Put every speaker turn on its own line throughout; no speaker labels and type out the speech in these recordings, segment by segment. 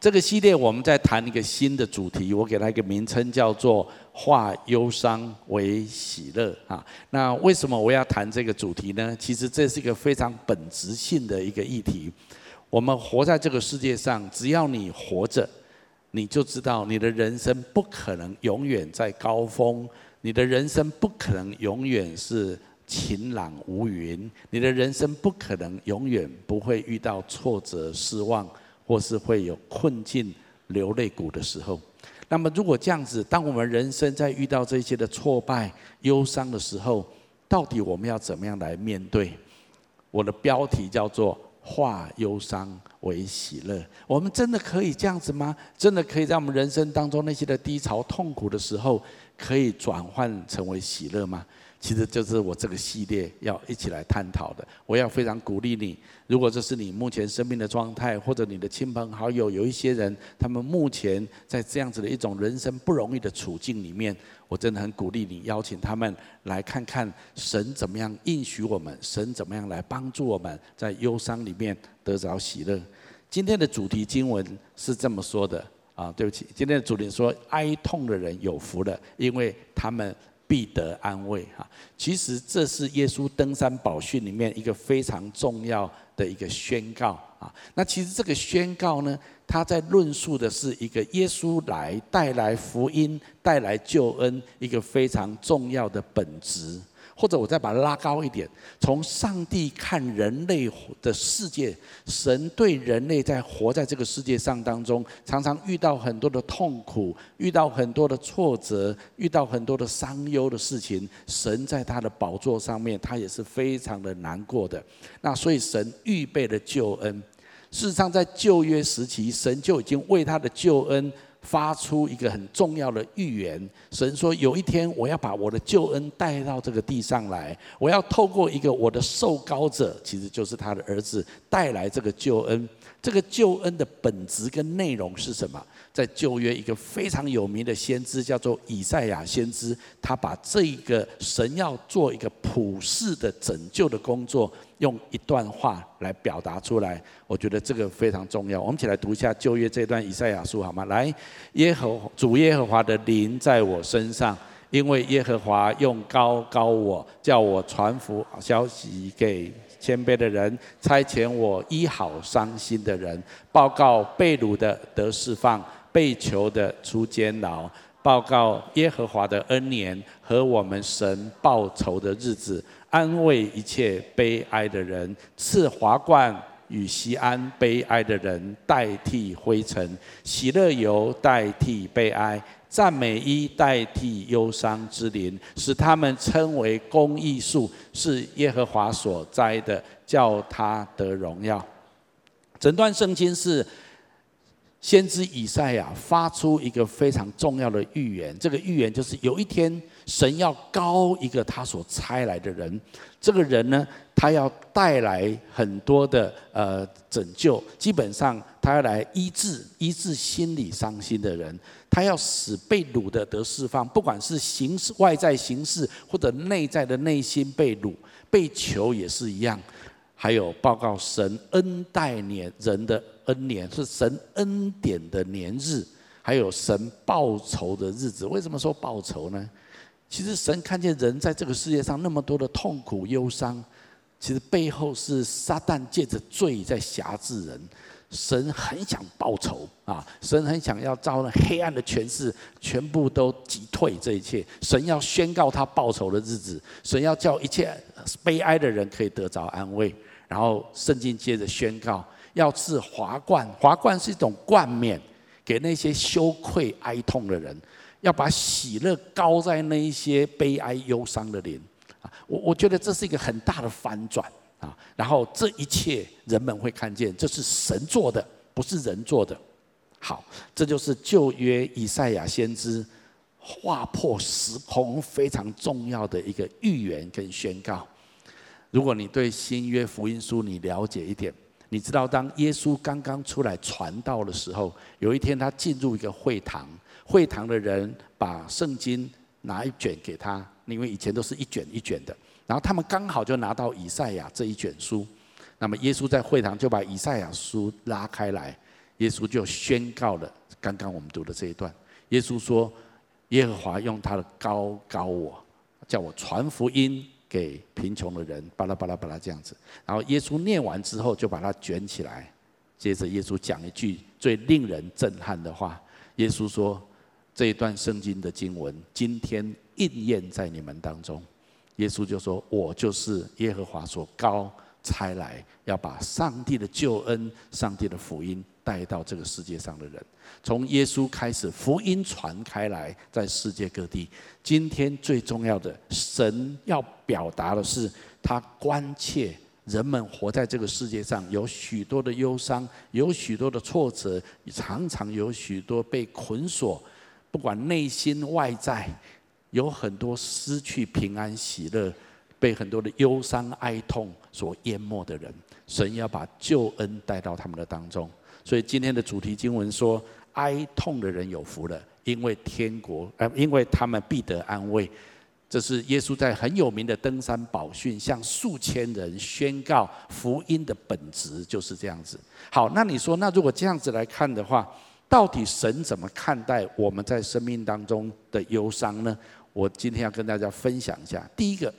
这个系列我们在谈一个新的主题，我给它一个名称叫做“化忧伤为喜乐”啊。那为什么我要谈这个主题呢？其实这是一个非常本质性的一个议题。我们活在这个世界上，只要你活着，你就知道你的人生不可能永远在高峰，你的人生不可能永远是晴朗无云，你的人生不可能永远不会遇到挫折、失望。或是会有困境、流泪谷的时候，那么如果这样子，当我们人生在遇到这些的挫败、忧伤的时候，到底我们要怎么样来面对？我的标题叫做“化忧伤为喜乐”。我们真的可以这样子吗？真的可以在我们人生当中那些的低潮、痛苦的时候，可以转换成为喜乐吗？其实就是我这个系列要一起来探讨的。我要非常鼓励你，如果这是你目前生命的状态，或者你的亲朋好友有一些人，他们目前在这样子的一种人生不容易的处境里面，我真的很鼓励你，邀请他们来看看神怎么样应许我们，神怎么样来帮助我们在忧伤里面得着喜乐。今天的主题经文是这么说的啊，对不起，今天的主题说哀痛的人有福了，因为他们。必得安慰哈，其实这是耶稣登山宝训里面一个非常重要的一个宣告啊。那其实这个宣告呢，他在论述的是一个耶稣来带来福音、带来救恩一个非常重要的本质。或者我再把它拉高一点，从上帝看人类的世界，神对人类在活在这个世界上当中，常常遇到很多的痛苦，遇到很多的挫折，遇到很多的伤忧的事情，神在他的宝座上面，他也是非常的难过的。那所以神预备了救恩，事实上在旧约时期，神就已经为他的救恩。发出一个很重要的预言，神说有一天我要把我的救恩带到这个地上来，我要透过一个我的受膏者，其实就是他的儿子，带来这个救恩。这个救恩的本质跟内容是什么？在旧约一个非常有名的先知叫做以赛亚先知，他把这一个神要做一个普世的拯救的工作，用一段话来表达出来。我觉得这个非常重要。我们一起来读一下旧约这段以赛亚书好吗？来，耶和主耶和华的灵在我身上，因为耶和华用膏膏我，叫我传福消息给。谦卑的人，差遣我医好伤心的人，报告被掳的得释放，被囚的出监牢，报告耶和华的恩年和我们神报仇的日子，安慰一切悲哀的人，赐华冠与锡安悲哀的人代替灰尘，喜乐油代替悲哀。赞美衣代替忧伤之灵，使他们称为公义树，是耶和华所栽的，叫他得荣耀。整段圣经是先知以赛亚发出一个非常重要的预言，这个预言就是有一天神要高一个他所差来的人，这个人呢，他要带来很多的呃拯救，基本上他要来医治医治心里伤心的人。他要使被掳的得释放，不管是形式外在形式，或者内在的内心被掳、被囚也是一样。还有报告神恩待年人的恩年，是神恩典的年日，还有神报仇的日子。为什么说报仇呢？其实神看见人在这个世界上那么多的痛苦忧伤，其实背后是撒旦借着罪在辖制人。神很想报仇啊！神很想要招那黑暗的权势，全部都击退这一切。神要宣告他报仇的日子，神要叫一切悲哀的人可以得着安慰。然后圣经接着宣告，要赐华冠，华冠是一种冠冕，给那些羞愧哀痛的人，要把喜乐高在那一些悲哀忧伤的灵。啊，我我觉得这是一个很大的翻转。啊，然后这一切人们会看见，这是神做的，不是人做的。好，这就是旧约以赛亚先知划破时空非常重要的一个预言跟宣告。如果你对新约福音书你了解一点，你知道当耶稣刚刚出来传道的时候，有一天他进入一个会堂，会堂的人把圣经拿一卷给他，因为以前都是一卷一卷的。然后他们刚好就拿到以赛亚这一卷书，那么耶稣在会堂就把以赛亚书拉开来，耶稣就宣告了刚刚我们读的这一段。耶稣说：“耶和华用他的膏膏我，叫我传福音给贫穷的人。”巴拉巴拉巴拉这样子。然后耶稣念完之后，就把它卷起来。接着耶稣讲一句最令人震撼的话：“耶稣说，这一段圣经的经文今天应验在你们当中。”耶稣就说：“我就是耶和华所高差来，要把上帝的救恩、上帝的福音带到这个世界上的人。从耶稣开始，福音传开来，在世界各地。今天最重要的，神要表达的是，他关切人们活在这个世界上，有许多的忧伤，有许多的挫折，常常有许多被捆锁，不管内心外在。”有很多失去平安喜乐，被很多的忧伤哀痛所淹没的人，神要把救恩带到他们的当中。所以今天的主题经文说：哀痛的人有福了，因为天国，呃，因为他们必得安慰。这是耶稣在很有名的登山宝训，向数千人宣告福音的本质就是这样子。好，那你说，那如果这样子来看的话，到底神怎么看待我们在生命当中的忧伤呢？我今天要跟大家分享一下，第一个，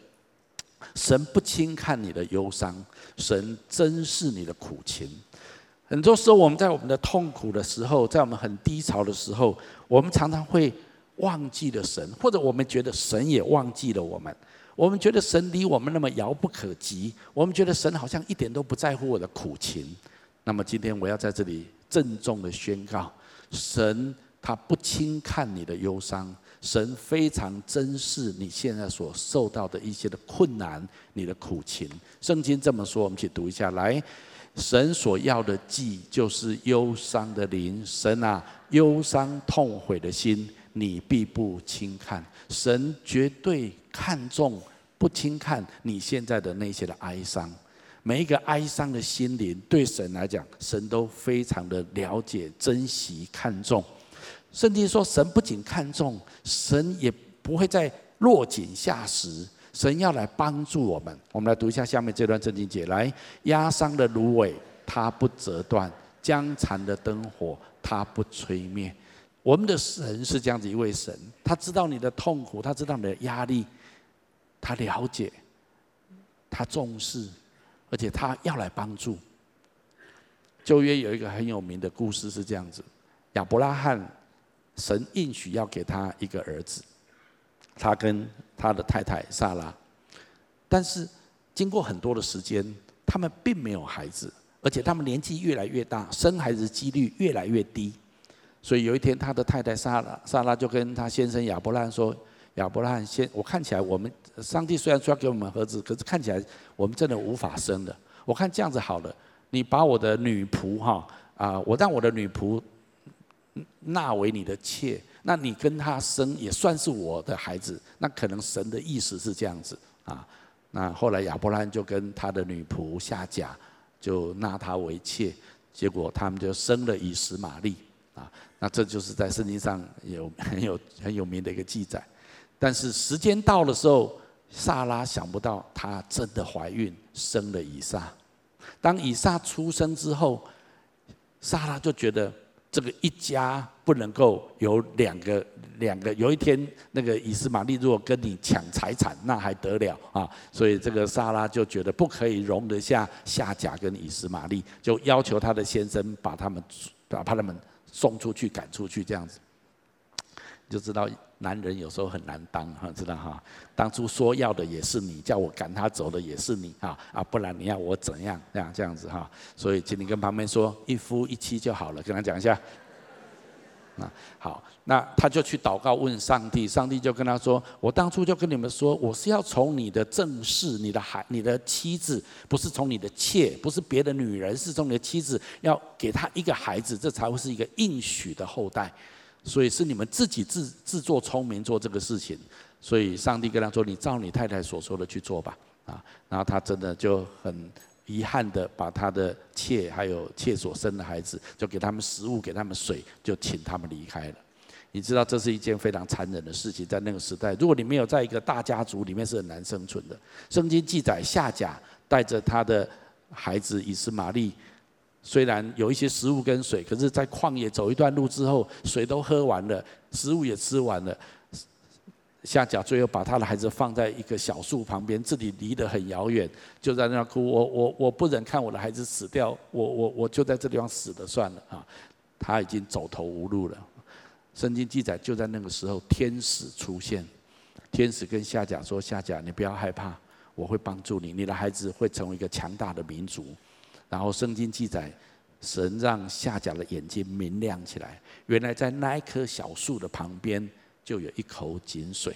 神不轻看你的忧伤，神珍视你的苦情。很多时候，我们在我们的痛苦的时候，在我们很低潮的时候，我们常常会忘记了神，或者我们觉得神也忘记了我们。我们觉得神离我们那么遥不可及，我们觉得神好像一点都不在乎我的苦情。那么今天我要在这里郑重的宣告，神他不轻看你的忧伤。神非常珍视你现在所受到的一些的困难，你的苦情。圣经这么说，我们去读一下来。神所要的祭就是忧伤的灵。神啊，忧伤痛悔的心，你必不轻看。神绝对看重，不轻看你现在的那些的哀伤。每一个哀伤的心灵，对神来讲，神都非常的了解、珍惜、看重。圣经说，神不仅看重，神也不会再落井下石。神要来帮助我们。我们来读一下下面这段圣经节：来，压伤的芦苇，它不折断；将残的灯火，它不吹灭。我们的神是这样子一位神，他知道你的痛苦，他知道你的压力，他了解，他重视，而且他要来帮助。旧约有一个很有名的故事是这样子：亚伯拉罕。神应许要给他一个儿子，他跟他的太太撒拉，但是经过很多的时间，他们并没有孩子，而且他们年纪越来越大，生孩子几率越来越低。所以有一天，他的太太撒拉撒拉就跟他先生亚伯拉罕说：“亚伯拉罕先，我看起来我们上帝虽然说要给我们儿子，可是看起来我们真的无法生的。我看这样子好了，你把我的女仆哈啊，我让我的女仆。”纳为你的妾，那你跟他生也算是我的孩子。那可能神的意思是这样子啊。那后来亚伯拉罕就跟他的女仆夏甲，就纳她为妾，结果他们就生了以实玛利啊。那这就是在圣经上有很有很有名的一个记载。但是时间到的时候，撒拉想不到她真的怀孕，生了以撒。当以撒出生之后，撒拉就觉得。这个一家不能够有两个两个，有一天那个以斯玛利如果跟你抢财产，那还得了啊？所以这个撒拉就觉得不可以容得下夏甲跟以斯玛利，就要求他的先生把他们把他们送出去赶出去，这样子，就知道。男人有时候很难当哈，知道哈？当初说要的也是你，叫我赶他走的也是你啊啊！不然你要我怎样？这样这样子哈。所以请你跟旁边说一夫一妻就好了，跟他讲一下。那好，那他就去祷告问上帝，上帝就跟他说：我当初就跟你们说，我是要从你的正室、你的孩、你的妻子，不是从你的妾，不是别的女人，是从你的妻子，要给他一个孩子，这才会是一个应许的后代。所以是你们自己自自作聪明做这个事情，所以上帝跟他说：“你照你太太所说的去做吧。”啊，然后他真的就很遗憾的把他的妾还有妾所生的孩子，就给他们食物，给他们水，就请他们离开了。你知道这是一件非常残忍的事情，在那个时代，如果你没有在一个大家族里面，是很难生存的。圣经记载，夏甲带着他的孩子以实玛利虽然有一些食物跟水，可是，在旷野走一段路之后，水都喝完了，食物也吃完了。夏甲最后把他的孩子放在一个小树旁边，自己离得很遥远，就在那哭。我我我不忍看我的孩子死掉，我我我就在这地方死了算了啊！他已经走投无路了。圣经记载，就在那个时候，天使出现，天使跟夏甲说：“夏甲，你不要害怕，我会帮助你，你的孩子会成为一个强大的民族。”然后圣经记载，神让夏甲的眼睛明亮起来，原来在那一棵小树的旁边。就有一口井水，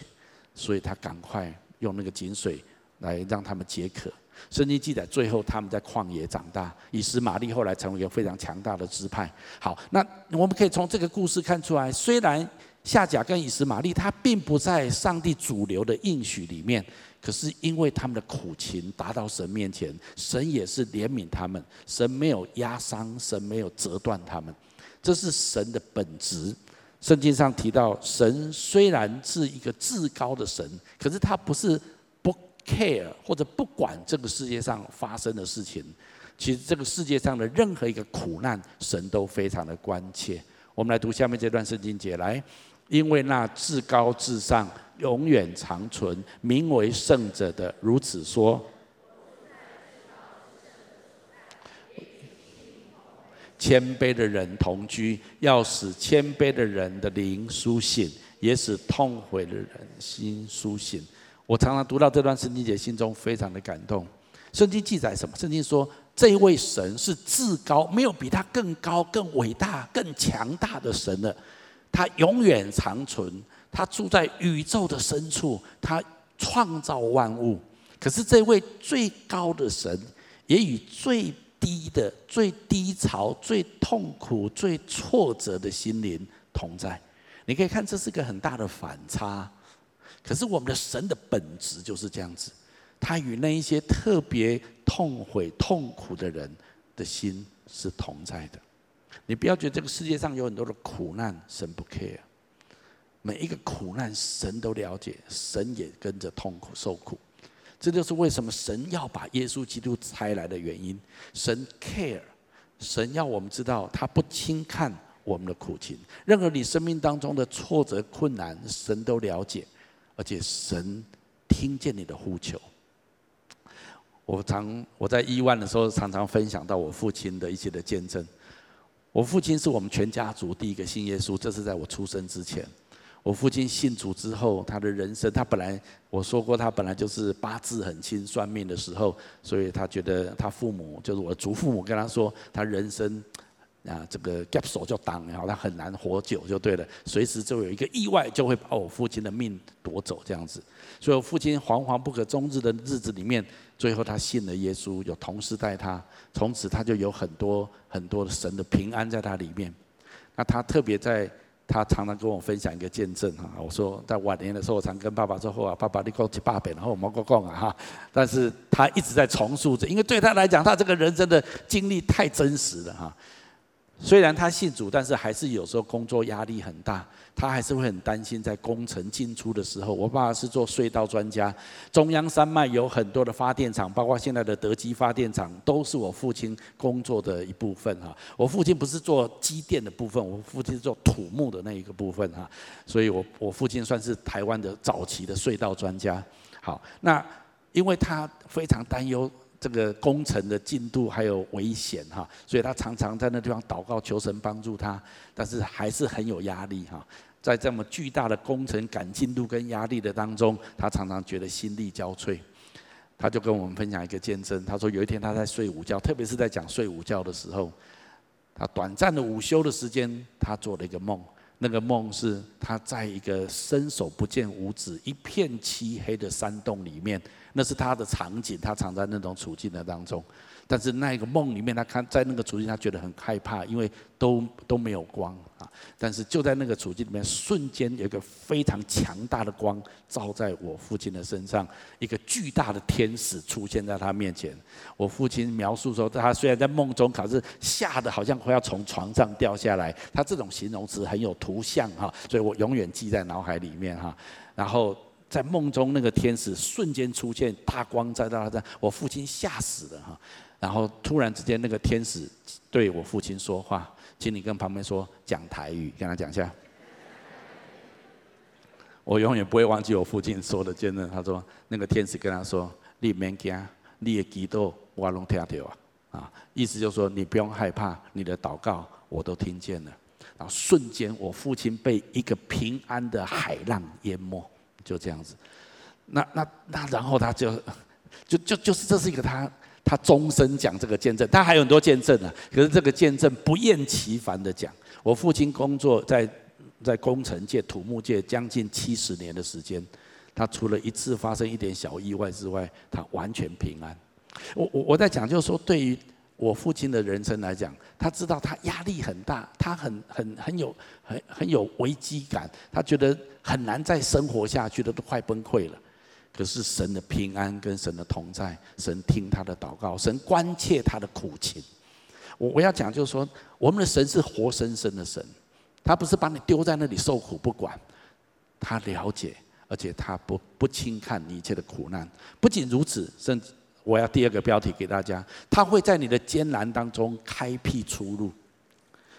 所以他赶快用那个井水来让他们解渴。圣经记载，最后他们在旷野长大。以实玛利后来成为一个非常强大的支派。好，那我们可以从这个故事看出来，虽然夏甲跟以实玛利他并不在上帝主流的应许里面，可是因为他们的苦情达到神面前，神也是怜悯他们，神没有压伤，神没有折断他们，这是神的本质。圣经上提到，神虽然是一个至高的神，可是他不是不 care 或者不管这个世界上发生的事情。其实这个世界上的任何一个苦难，神都非常的关切。我们来读下面这段圣经节来，因为那至高至上、永远长存、名为圣者的如此说。谦卑的人同居，要使谦卑的人的灵苏醒，也使痛悔的人心苏醒。我常常读到这段圣经节，心中非常的感动。圣经记载什么？圣经说，这位神是至高，没有比他更高、更伟大、更强大的神了。他永远长存，他住在宇宙的深处，他创造万物。可是这位最高的神，也与最低的最低潮、最痛苦、最挫折的心灵同在，你可以看，这是个很大的反差。可是我们的神的本质就是这样子，他与那一些特别痛悔、痛苦的人的心是同在的。你不要觉得这个世界上有很多的苦难，神不 care。每一个苦难，神都了解，神也跟着痛苦受苦。这就是为什么神要把耶稣基督差来的原因。神 care，神要我们知道，他不轻看我们的苦情。任何你生命当中的挫折、困难，神都了解，而且神听见你的呼求。我常我在亿万的时候，常常分享到我父亲的一些的见证。我父亲是我们全家族第一个信耶稣，这是在我出生之前。我父亲信主之后，他的人生，他本来我说过，他本来就是八字很轻，算命的时候，所以他觉得他父母就是我的祖父母跟他说，他人生啊这个 gap 手就挡，然后他很难活久就对了，随时就有一个意外就会把我父亲的命夺走这样子，所以我父亲惶惶不可终日的日子里面，最后他信了耶稣，有同事带他，从此他就有很多很多的神的平安在他里面，那他特别在。他常常跟我分享一个见证哈，我说在晚年的时候，我常跟爸爸说：“话爸爸你讲七八遍，然后我们过讲啊哈。”但是他一直在重塑着，因为对他来讲，他这个人生的经历太真实了哈。虽然他信主，但是还是有时候工作压力很大。他还是会很担心，在工程进出的时候，我爸爸是做隧道专家，中央山脉有很多的发电厂，包括现在的德基发电厂，都是我父亲工作的一部分哈。我父亲不是做机电的部分，我父亲是做土木的那一个部分哈，所以我我父亲算是台湾的早期的隧道专家。好，那因为他非常担忧。这个工程的进度还有危险哈，所以他常常在那地方祷告求神帮助他，但是还是很有压力哈。在这么巨大的工程赶进度跟压力的当中，他常常觉得心力交瘁。他就跟我们分享一个见证，他说有一天他在睡午觉，特别是在讲睡午觉的时候，他短暂的午休的时间，他做了一个梦。那个梦是他在一个伸手不见五指、一片漆黑的山洞里面。那是他的场景，他藏在那种处境的当中。但是那一个梦里面，他看在那个处境，他觉得很害怕，因为都都没有光啊。但是就在那个处境里面，瞬间有一个非常强大的光照在我父亲的身上，一个巨大的天使出现在他面前。我父亲描述说，他虽然在梦中，可是吓得好像快要从床上掉下来。他这种形容词很有图像哈，所以我永远记在脑海里面哈。然后。在梦中那个天使瞬间出现，大光在到他，我父亲吓死了哈。然后突然之间，那个天使对我父亲说话，请你跟旁边说讲台语，跟他讲一下。我永远不会忘记我父亲说的见证。他说，那个天使跟他说：“你免惊，你的祈祷我拢听到啊。”啊，意思就是说你不用害怕，你的祷告我都听见了。然后瞬间，我父亲被一个平安的海浪淹没，就这样子。那那那，然后他就就就就是这是一个他。他终身讲这个见证，他还有很多见证呢。可是这个见证不厌其烦的讲。我父亲工作在在工程界、土木界将近七十年的时间，他除了一次发生一点小意外之外，他完全平安。我我我在讲，就是说，对于我父亲的人生来讲，他知道他压力很大，他很很很有很很有危机感，他觉得很难再生活下去了，都快崩溃了。可是神的平安跟神的同在，神听他的祷告，神关切他的苦情。我我要讲就是说，我们的神是活生生的神，他不是把你丢在那里受苦不管，他了解，而且他不不轻看你一切的苦难。不仅如此，甚至我要第二个标题给大家，他会在你的艰难当中开辟出路。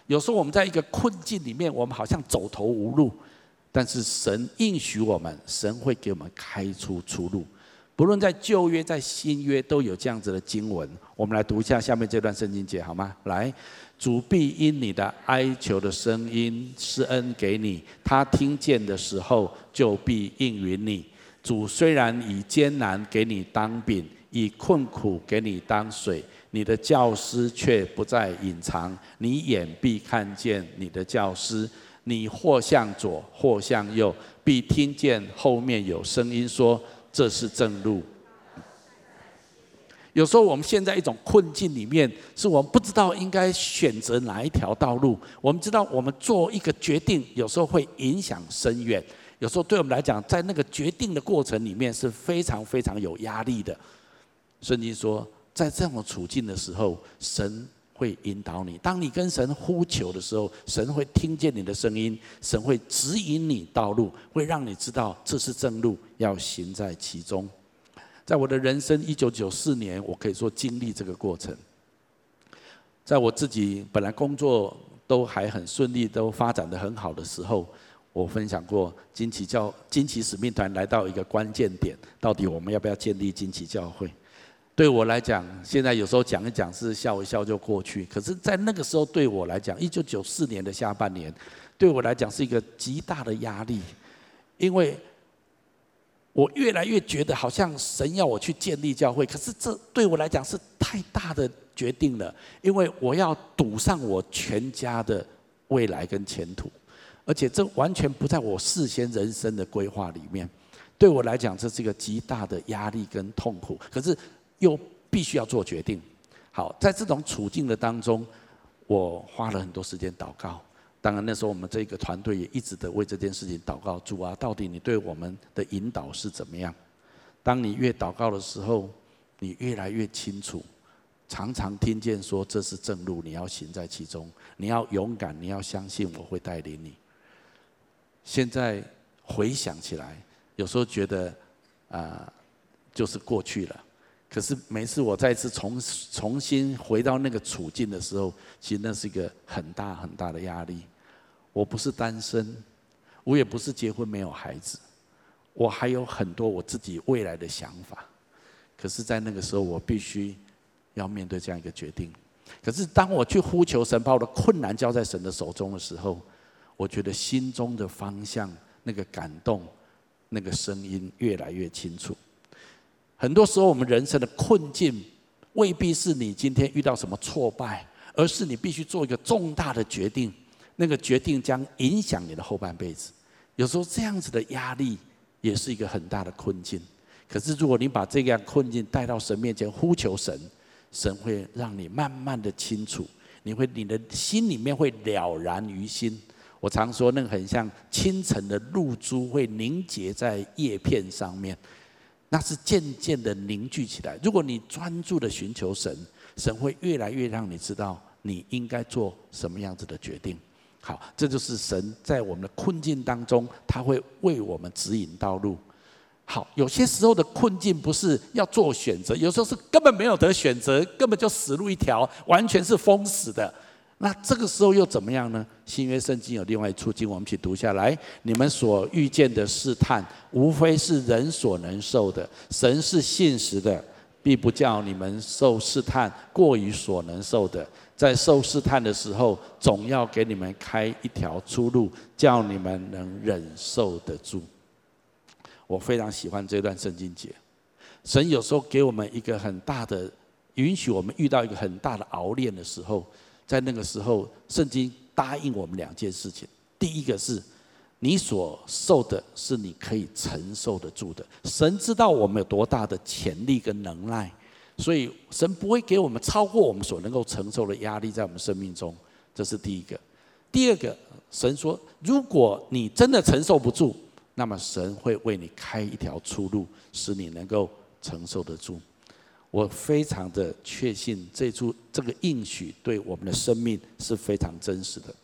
有时候我们在一个困境里面，我们好像走投无路。但是神应许我们，神会给我们开出出路。不论在旧约、在新约，都有这样子的经文。我们来读一下下面这段圣经节，好吗？来，主必因你的哀求的声音施恩给你，他听见的时候就必应允你。主虽然以艰难给你当饼，以困苦给你当水，你的教师却不再隐藏，你眼必看见你的教师。你或向左，或向右，必听见后面有声音说：“这是正路。”有时候我们陷在一种困境里面，是我们不知道应该选择哪一条道路。我们知道，我们做一个决定，有时候会影响深远。有时候对我们来讲，在那个决定的过程里面是非常非常有压力的。圣经说，在这种处境的时候，神。会引导你。当你跟神呼求的时候，神会听见你的声音，神会指引你道路，会让你知道这是正路，要行在其中。在我的人生一九九四年，我可以说经历这个过程。在我自己本来工作都还很顺利，都发展得很好的时候，我分享过惊奇教惊奇使命团来到一个关键点，到底我们要不要建立惊奇教会？对我来讲，现在有时候讲一讲是笑一笑就过去。可是，在那个时候，对我来讲，一九九四年的下半年，对我来讲是一个极大的压力，因为我越来越觉得好像神要我去建立教会，可是这对我来讲是太大的决定了，因为我要赌上我全家的未来跟前途，而且这完全不在我事先人生的规划里面。对我来讲，这是一个极大的压力跟痛苦。可是。又必须要做决定。好，在这种处境的当中，我花了很多时间祷告。当然，那时候我们这个团队也一直的为这件事情祷告。主啊，到底你对我们的引导是怎么样？当你越祷告的时候，你越来越清楚，常常听见说这是正路，你要行在其中，你要勇敢，你要相信我会带领你。现在回想起来，有时候觉得啊、就是过去了。可是每次我再次重重新回到那个处境的时候，其实那是一个很大很大的压力。我不是单身，我也不是结婚没有孩子，我还有很多我自己未来的想法。可是，在那个时候，我必须要面对这样一个决定。可是，当我去呼求神，把我的困难交在神的手中的时候，我觉得心中的方向、那个感动、那个声音越来越清楚。很多时候，我们人生的困境未必是你今天遇到什么挫败，而是你必须做一个重大的决定。那个决定将影响你的后半辈子。有时候这样子的压力也是一个很大的困境。可是，如果你把这样困境带到神面前呼求神，神会让你慢慢的清楚，你会你的心里面会了然于心。我常说，那个很像清晨的露珠会凝结在叶片上面。那是渐渐的凝聚起来。如果你专注的寻求神，神会越来越让你知道你应该做什么样子的决定。好，这就是神在我们的困境当中，他会为我们指引道路。好，有些时候的困境不是要做选择，有时候是根本没有得选择，根本就死路一条，完全是封死的。那这个时候又怎么样呢？新约圣经有另外一处经，我们一起读下来。你们所遇见的试探，无非是人所能受的。神是信实的，必不叫你们受试探过于所能受的。在受试探的时候，总要给你们开一条出路，叫你们能忍受得住。我非常喜欢这段圣经节。神有时候给我们一个很大的允许，我们遇到一个很大的熬炼的时候，在那个时候，圣经答应我们两件事情。第一个是，你所受的是你可以承受得住的。神知道我们有多大的潜力跟能耐，所以神不会给我们超过我们所能够承受的压力在我们生命中。这是第一个。第二个，神说，如果你真的承受不住，那么神会为你开一条出路，使你能够承受得住。我非常的确信这出这个应许对我们的生命是非常真实的。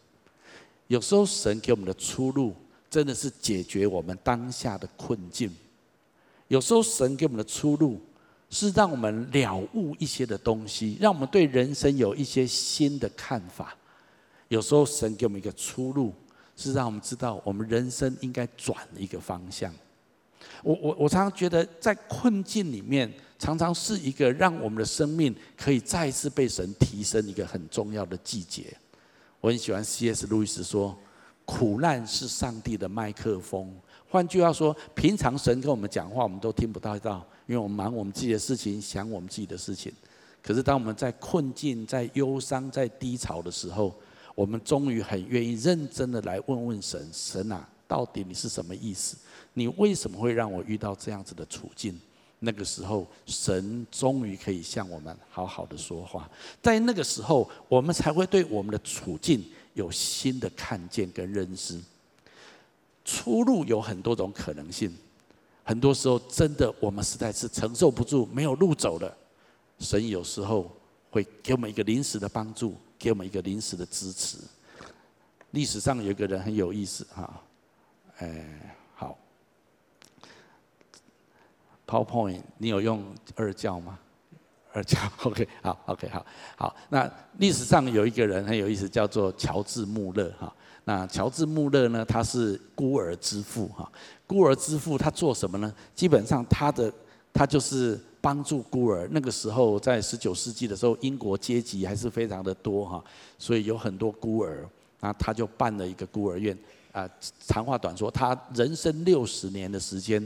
有时候神给我们的出路，真的是解决我们当下的困境。有时候神给我们的出路，是让我们了悟一些的东西，让我们对人生有一些新的看法。有时候神给我们一个出路。是让我们知道，我们人生应该转一个方向。我我我常常觉得，在困境里面，常常是一个让我们的生命可以再一次被神提升一个很重要的季节。我很喜欢 C.S. 路易斯说：“苦难是上帝的麦克风。”换句话说，平常神跟我们讲话，我们都听不到到，因为我们忙我们自己的事情，想我们自己的事情。可是当我们在困境、在忧伤、在低潮的时候，我们终于很愿意认真的来问问神：神啊，到底你是什么意思？你为什么会让我遇到这样子的处境？那个时候，神终于可以向我们好好的说话。在那个时候，我们才会对我们的处境有新的看见跟认知。出路有很多种可能性，很多时候真的我们实在是承受不住，没有路走了。神有时候会给我们一个临时的帮助。给我们一个临时的支持。历史上有一个人很有意思哈，哎，好，PowerPoint，你有用二教吗？二教，OK，好，OK，好，好。那历史上有一个人很有意思，叫做乔治穆勒哈。那乔治穆勒呢，他是孤儿之父哈。孤儿之父他做什么呢？基本上他的他就是。帮助孤儿，那个时候在十九世纪的时候，英国阶级还是非常的多哈，所以有很多孤儿，那他就办了一个孤儿院。啊，长话短说，他人生六十年的时间，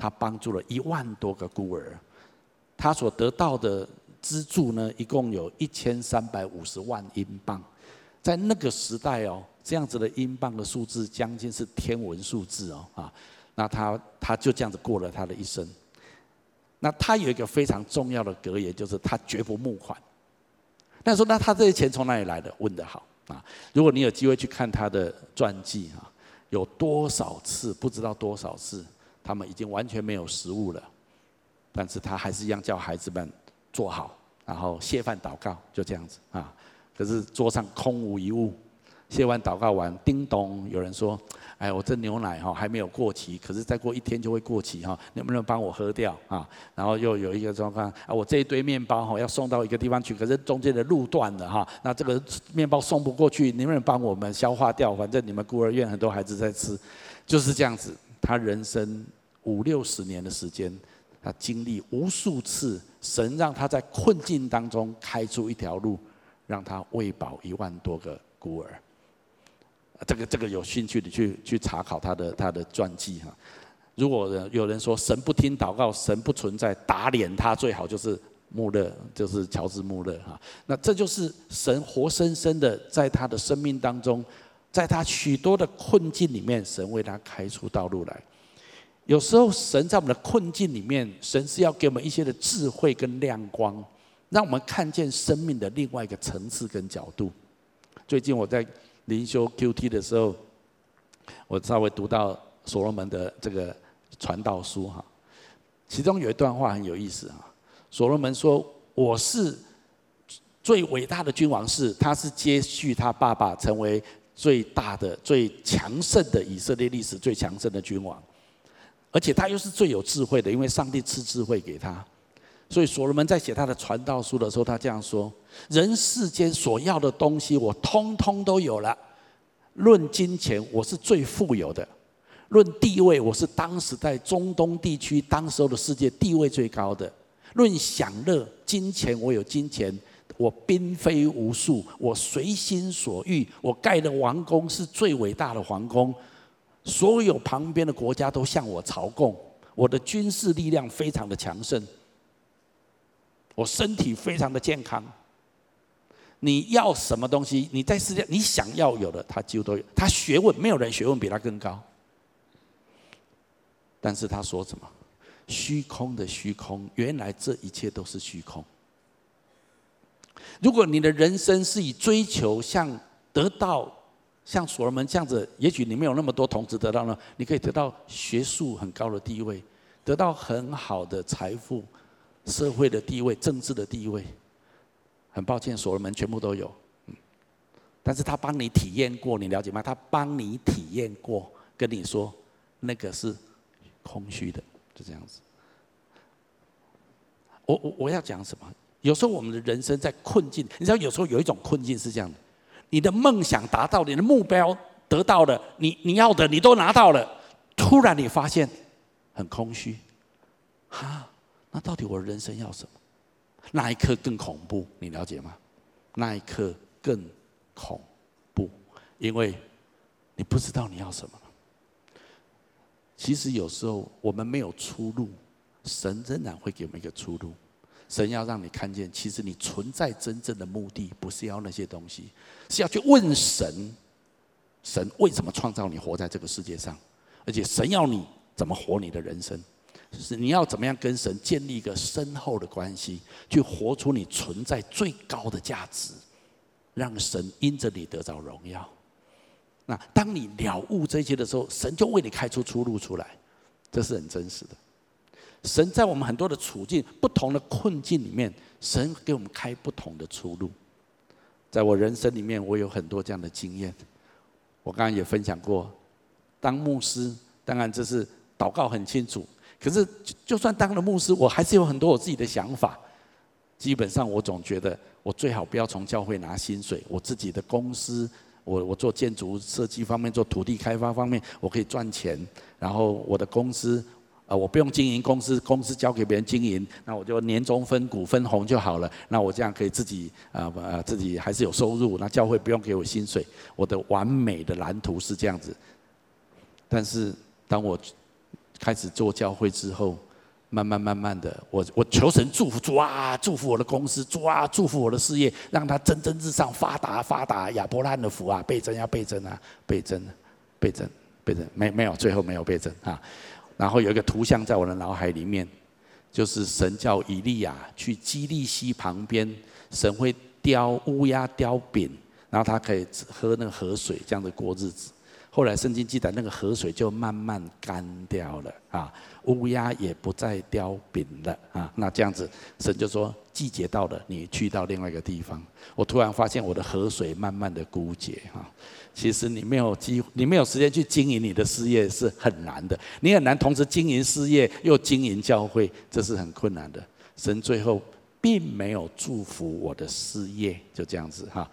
他帮助了一万多个孤儿，他所得到的资助呢，一共有一千三百五十万英镑，在那个时代哦，这样子的英镑的数字将近是天文数字哦啊，那他他就这样子过了他的一生。那他有一个非常重要的格言，就是他绝不募款。那说，那他这些钱从哪里来的？问得好啊！如果你有机会去看他的传记啊，有多少次不知道多少次，他们已经完全没有食物了，但是他还是一样叫孩子们坐好，然后谢饭祷告，就这样子啊。可是桌上空无一物。谢完祷告完，叮咚，有人说：“哎，我这牛奶哈还没有过期，可是再过一天就会过期哈，能不能帮我喝掉啊？”然后又有一个状况啊，我这一堆面包哈要送到一个地方去，可是中间的路断了哈，那这个面包送不过去，能不能帮我们消化掉？反正你们孤儿院很多孩子在吃，就是这样子。他人生五六十年的时间，他经历无数次，神让他在困境当中开出一条路，让他喂饱一万多个孤儿。这个这个有兴趣的去去查考他的他的传记哈。如果有人说神不听祷告，神不存在，打脸他最好就是穆勒，就是乔治穆勒哈。那这就是神活生生的在他的生命当中，在他许多的困境里面，神为他开出道路来。有时候神在我们的困境里面，神是要给我们一些的智慧跟亮光，让我们看见生命的另外一个层次跟角度。最近我在。灵修 QT 的时候，我稍微读到所罗门的这个传道书哈，其中有一段话很有意思哈。所罗门说：“我是最伟大的君王，是他是接续他爸爸成为最大的、最强盛的以色列历史最强盛的君王。而且他又是最有智慧的，因为上帝赐智慧给他。所以所罗门在写他的传道书的时候，他这样说：人世间所要的东西，我通通都有了。论金钱，我是最富有的；论地位，我是当时在中东地区当时候的世界地位最高的；论享乐，金钱我有金钱，我兵非无数，我随心所欲，我盖的王宫是最伟大的皇宫。所有旁边的国家都向我朝贡，我的军事力量非常的强盛，我身体非常的健康。你要什么东西？你在世界你想要有的，他几乎都有。他学问没有人学问比他更高，但是他说什么？虚空的虚空，原来这一切都是虚空。如果你的人生是以追求像得到。像所罗门这样子，也许你没有那么多同志得到呢，你可以得到学术很高的地位，得到很好的财富、社会的地位、政治的地位。很抱歉，所罗门全部都有，嗯，但是他帮你体验过，你了解吗？他帮你体验过，跟你说那个是空虚的，就这样子。我我我要讲什么？有时候我们的人生在困境，你知道，有时候有一种困境是这样的。你的梦想达到，你的目标得到了，你你要的你都拿到了，突然你发现很空虚，哈，那到底我的人生要什么？那一刻更恐怖，你了解吗？那一刻更恐怖，因为你不知道你要什么。其实有时候我们没有出路，神仍然会给我们一个出路。神要让你看见，其实你存在真正的目的不是要那些东西，是要去问神：神为什么创造你活在这个世界上？而且神要你怎么活你的人生？就是你要怎么样跟神建立一个深厚的关系，去活出你存在最高的价值，让神因着你得着荣耀。那当你了悟这些的时候，神就为你开出出路出来，这是很真实的。神在我们很多的处境、不同的困境里面，神给我们开不同的出路。在我人生里面，我有很多这样的经验。我刚刚也分享过，当牧师，当然这是祷告很清楚。可是，就算当了牧师，我还是有很多我自己的想法。基本上，我总觉得我最好不要从教会拿薪水，我自己的公司，我我做建筑设计方面、做土地开发方面，我可以赚钱。然后我的公司。啊，我不用经营公司，公司交给别人经营，那我就年终分股分红就好了。那我这样可以自己啊呃自己还是有收入，那教会不用给我薪水。我的完美的蓝图是这样子。但是当我开始做教会之后，慢慢慢慢的，我我求神祝福，主啊，祝福我的公司，主啊，祝福我的事业，让它蒸蒸日上，发达发达。亚伯拉罕的福啊，倍增要倍增啊，倍增，倍增，倍增，没没有，最后没有倍增啊。然后有一个图像在我的脑海里面，就是神叫以利亚去基利溪旁边，神会叼乌鸦叼饼，然后他可以喝那个河水，这样子过日子。后来圣经记载，那个河水就慢慢干掉了啊，乌鸦也不再叼饼了啊。那这样子，神就说季节到了，你去到另外一个地方。我突然发现我的河水慢慢的枯竭哈。其实你没有机，你没有时间去经营你的事业是很难的。你很难同时经营事业又经营教会，这是很困难的。神最后并没有祝福我的事业，就这样子哈。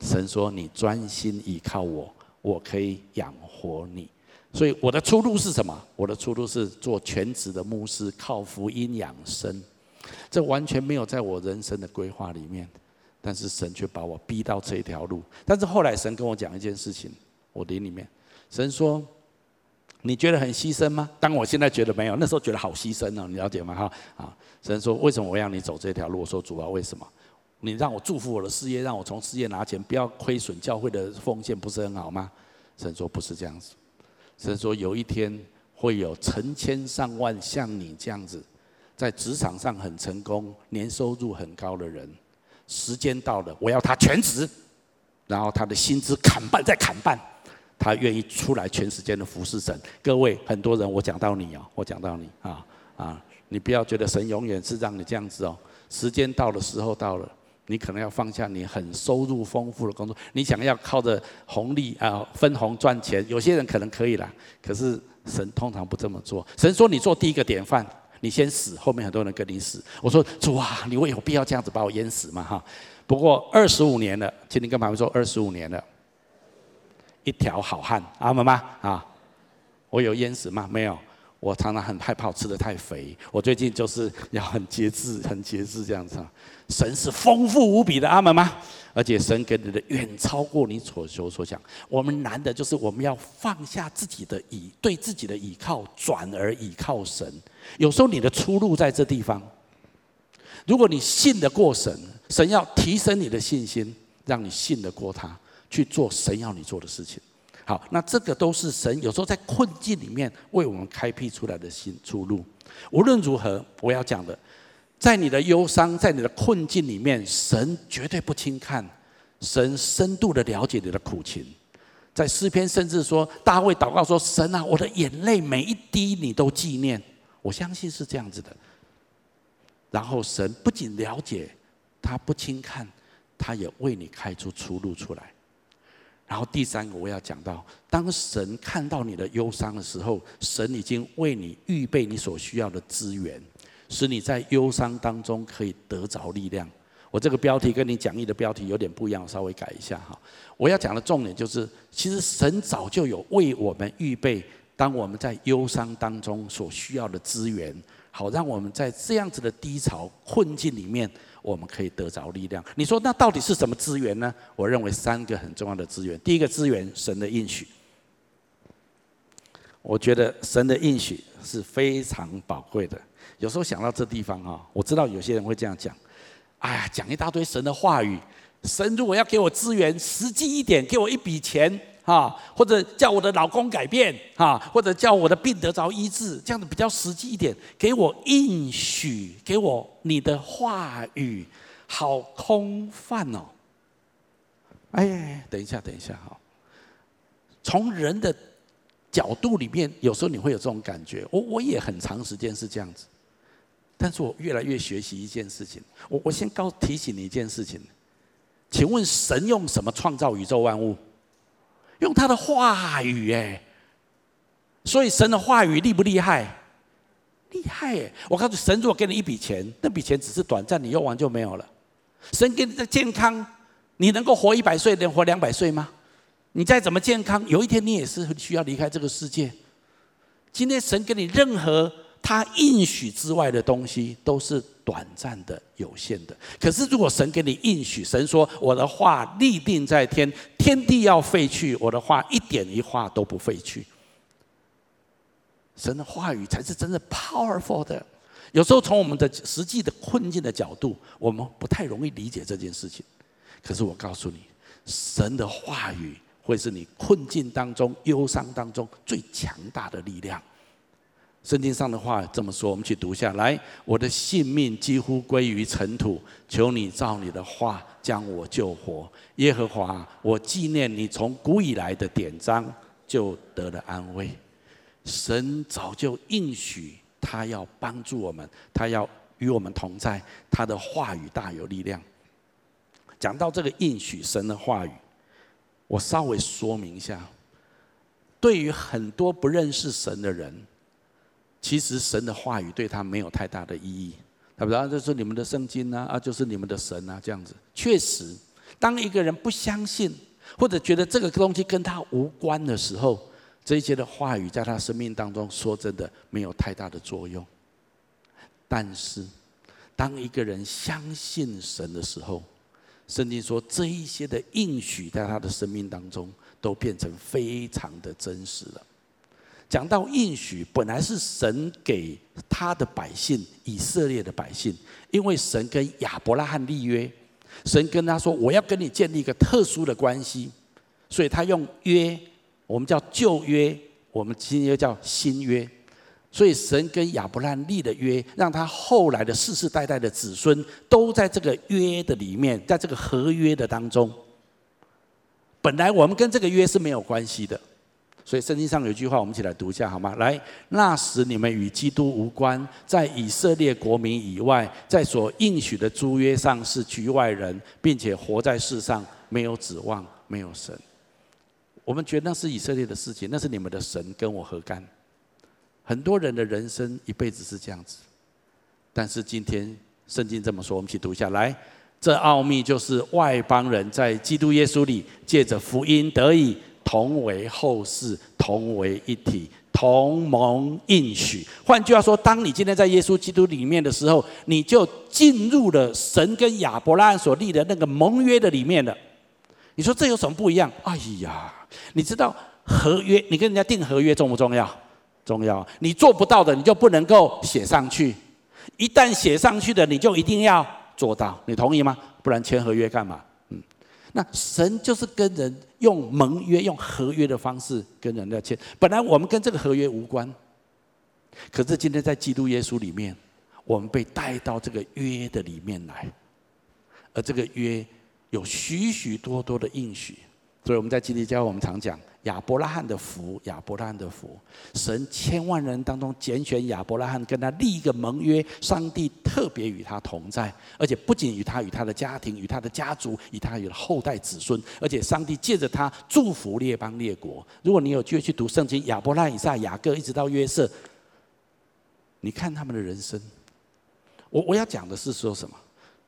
神说：“你专心依靠我，我可以养活你。”所以我的出路是什么？我的出路是做全职的牧师，靠福音养生。这完全没有在我人生的规划里面。但是神却把我逼到这一条路。但是后来神跟我讲一件事情，我灵里面，神说：“你觉得很牺牲吗？”当我现在觉得没有，那时候觉得好牺牲哦，你了解吗？哈啊！神说：“为什么我要你走这条路？”我说：“主啊，为什么？你让我祝福我的事业，让我从事业拿钱，不要亏损教会的奉献，不是很好吗？”神说：“不是这样子。”神说：“有一天会有成千上万像你这样子，在职场上很成功、年收入很高的人。”时间到了，我要他全职，然后他的薪资砍半再砍半，他愿意出来全时间的服侍神。各位很多人，我讲到你哦，我讲到你啊啊，你不要觉得神永远是让你这样子哦。时间到的时候到了，你可能要放下你很收入丰富的工作，你想要靠着红利啊分红赚钱，有些人可能可以啦，可是神通常不这么做。神说你做第一个典范，你先死，后面很多人跟你死。我说主啊，你会有必要这样子把我淹死吗？哈，不过二十五年了，请你跟旁边说二十五年了，一条好汉，阿门吗？啊，我有淹死吗？没有。我常常很害怕吃得太肥，我最近就是要很节制，很节制这样子。神是丰富无比的，阿门吗？而且神给你的远超过你所求所想。我们难的就是我们要放下自己的倚，对自己的倚靠，转而倚靠神。有时候你的出路在这地方。如果你信得过神，神要提升你的信心，让你信得过他，去做神要你做的事情。好，那这个都是神有时候在困境里面为我们开辟出来的新出路。无论如何，我要讲的，在你的忧伤，在你的困境里面，神绝对不轻看，神深度的了解你的苦情。在诗篇甚至说，大卫祷告说：“神啊，我的眼泪每一滴你都纪念。”我相信是这样子的。然后神不仅了解，他不轻看，他也为你开出出路出来。然后第三个我要讲到，当神看到你的忧伤的时候，神已经为你预备你所需要的资源，使你在忧伤当中可以得着力量。我这个标题跟你讲义的标题有点不一样，稍微改一下哈。我要讲的重点就是，其实神早就有为我们预备，当我们在忧伤当中所需要的资源，好让我们在这样子的低潮困境里面。我们可以得着力量。你说那到底是什么资源呢？我认为三个很重要的资源。第一个资源，神的应许。我觉得神的应许是非常宝贵的。有时候想到这地方啊，我知道有些人会这样讲：哎呀，讲一大堆神的话语。神如果要给我资源，实际一点，给我一笔钱。啊，或者叫我的老公改变，啊，或者叫我的病得着医治，这样子比较实际一点。给我应许，给我你的话语，好空泛哦。哎，等一下，等一下哈。从人的角度里面，有时候你会有这种感觉。我我也很长时间是这样子，但是我越来越学习一件事情。我我先告提醒你一件事情，请问神用什么创造宇宙万物？用他的话语哎，所以神的话语厉不厉害？厉害耶！我告诉，神如果给你一笔钱，那笔钱只是短暂，你用完就没有了。神给你的健康，你能够活一百岁，能活两百岁吗？你再怎么健康，有一天你也是需要离开这个世界。今天神给你任何他应许之外的东西，都是。短暂的、有限的。可是，如果神给你应许，神说：“我的话立定在天，天地要废去，我的话一点一画都不废去。”神的话语才是真正 powerful 的。有时候，从我们的实际的困境的角度，我们不太容易理解这件事情。可是，我告诉你，神的话语会是你困境当中、忧伤当中最强大的力量。圣经上的话这么说，我们去读一下来。我的性命几乎归于尘土，求你照你的话将我救活。耶和华，我纪念你从古以来的典章，就得了安慰。神早就应许他要帮助我们，他要与我们同在，他的话语大有力量。讲到这个应许，神的话语，我稍微说明一下。对于很多不认识神的人。其实神的话语对他没有太大的意义，他不知道这是你们的圣经啊，啊，就是你们的神啊，这样子。确实，当一个人不相信或者觉得这个东西跟他无关的时候，这些的话语在他生命当中，说真的没有太大的作用。但是，当一个人相信神的时候，圣经说这一些的应许在他的生命当中都变成非常的真实了。讲到应许，本来是神给他的百姓以色列的百姓，因为神跟亚伯拉罕立约，神跟他说：“我要跟你建立一个特殊的关系。”所以他用约，我们叫旧约，我们今天又叫新约。所以神跟亚伯拉罕立的约，让他后来的世世代代的子孙都在这个约的里面，在这个合约的当中。本来我们跟这个约是没有关系的。所以圣经上有一句话，我们一起来读一下好吗？来，那时你们与基督无关，在以色列国民以外，在所应许的诸约上是局外人，并且活在世上没有指望，没有神。我们觉得那是以色列的事情，那是你们的神跟我何干？很多人的人生一辈子是这样子，但是今天圣经这么说，我们一起读一下来。这奥秘就是外邦人在基督耶稣里借着福音得以同为后世，同为一体，同盟应许。换句话说，当你今天在耶稣基督里面的时候，你就进入了神跟亚伯拉罕所立的那个盟约的里面了。你说这有什么不一样？哎呀，你知道合约，你跟人家订合约重不重要？重要。你做不到的，你就不能够写上去。一旦写上去的，你就一定要。做到，你同意吗？不然签合约干嘛？那神就是跟人用盟约、用合约的方式跟人家签。本来我们跟这个合约无关，可是今天在基督耶稣里面，我们被带到这个约的里面来，而这个约有许许多多的应许。所以我们在基督教，我们常讲。亚伯拉罕的福，亚伯拉罕的福，神千万人当中拣选亚伯拉罕，跟他立一个盟约。上帝特别与他同在，而且不仅与他，与他的家庭，与他的家族，与他与后代子孙，而且上帝借着他祝福列邦列国。如果你有机会去读圣经，亚伯拉罕、以撒、雅各，一直到约瑟，你看他们的人生。我我要讲的是说什么？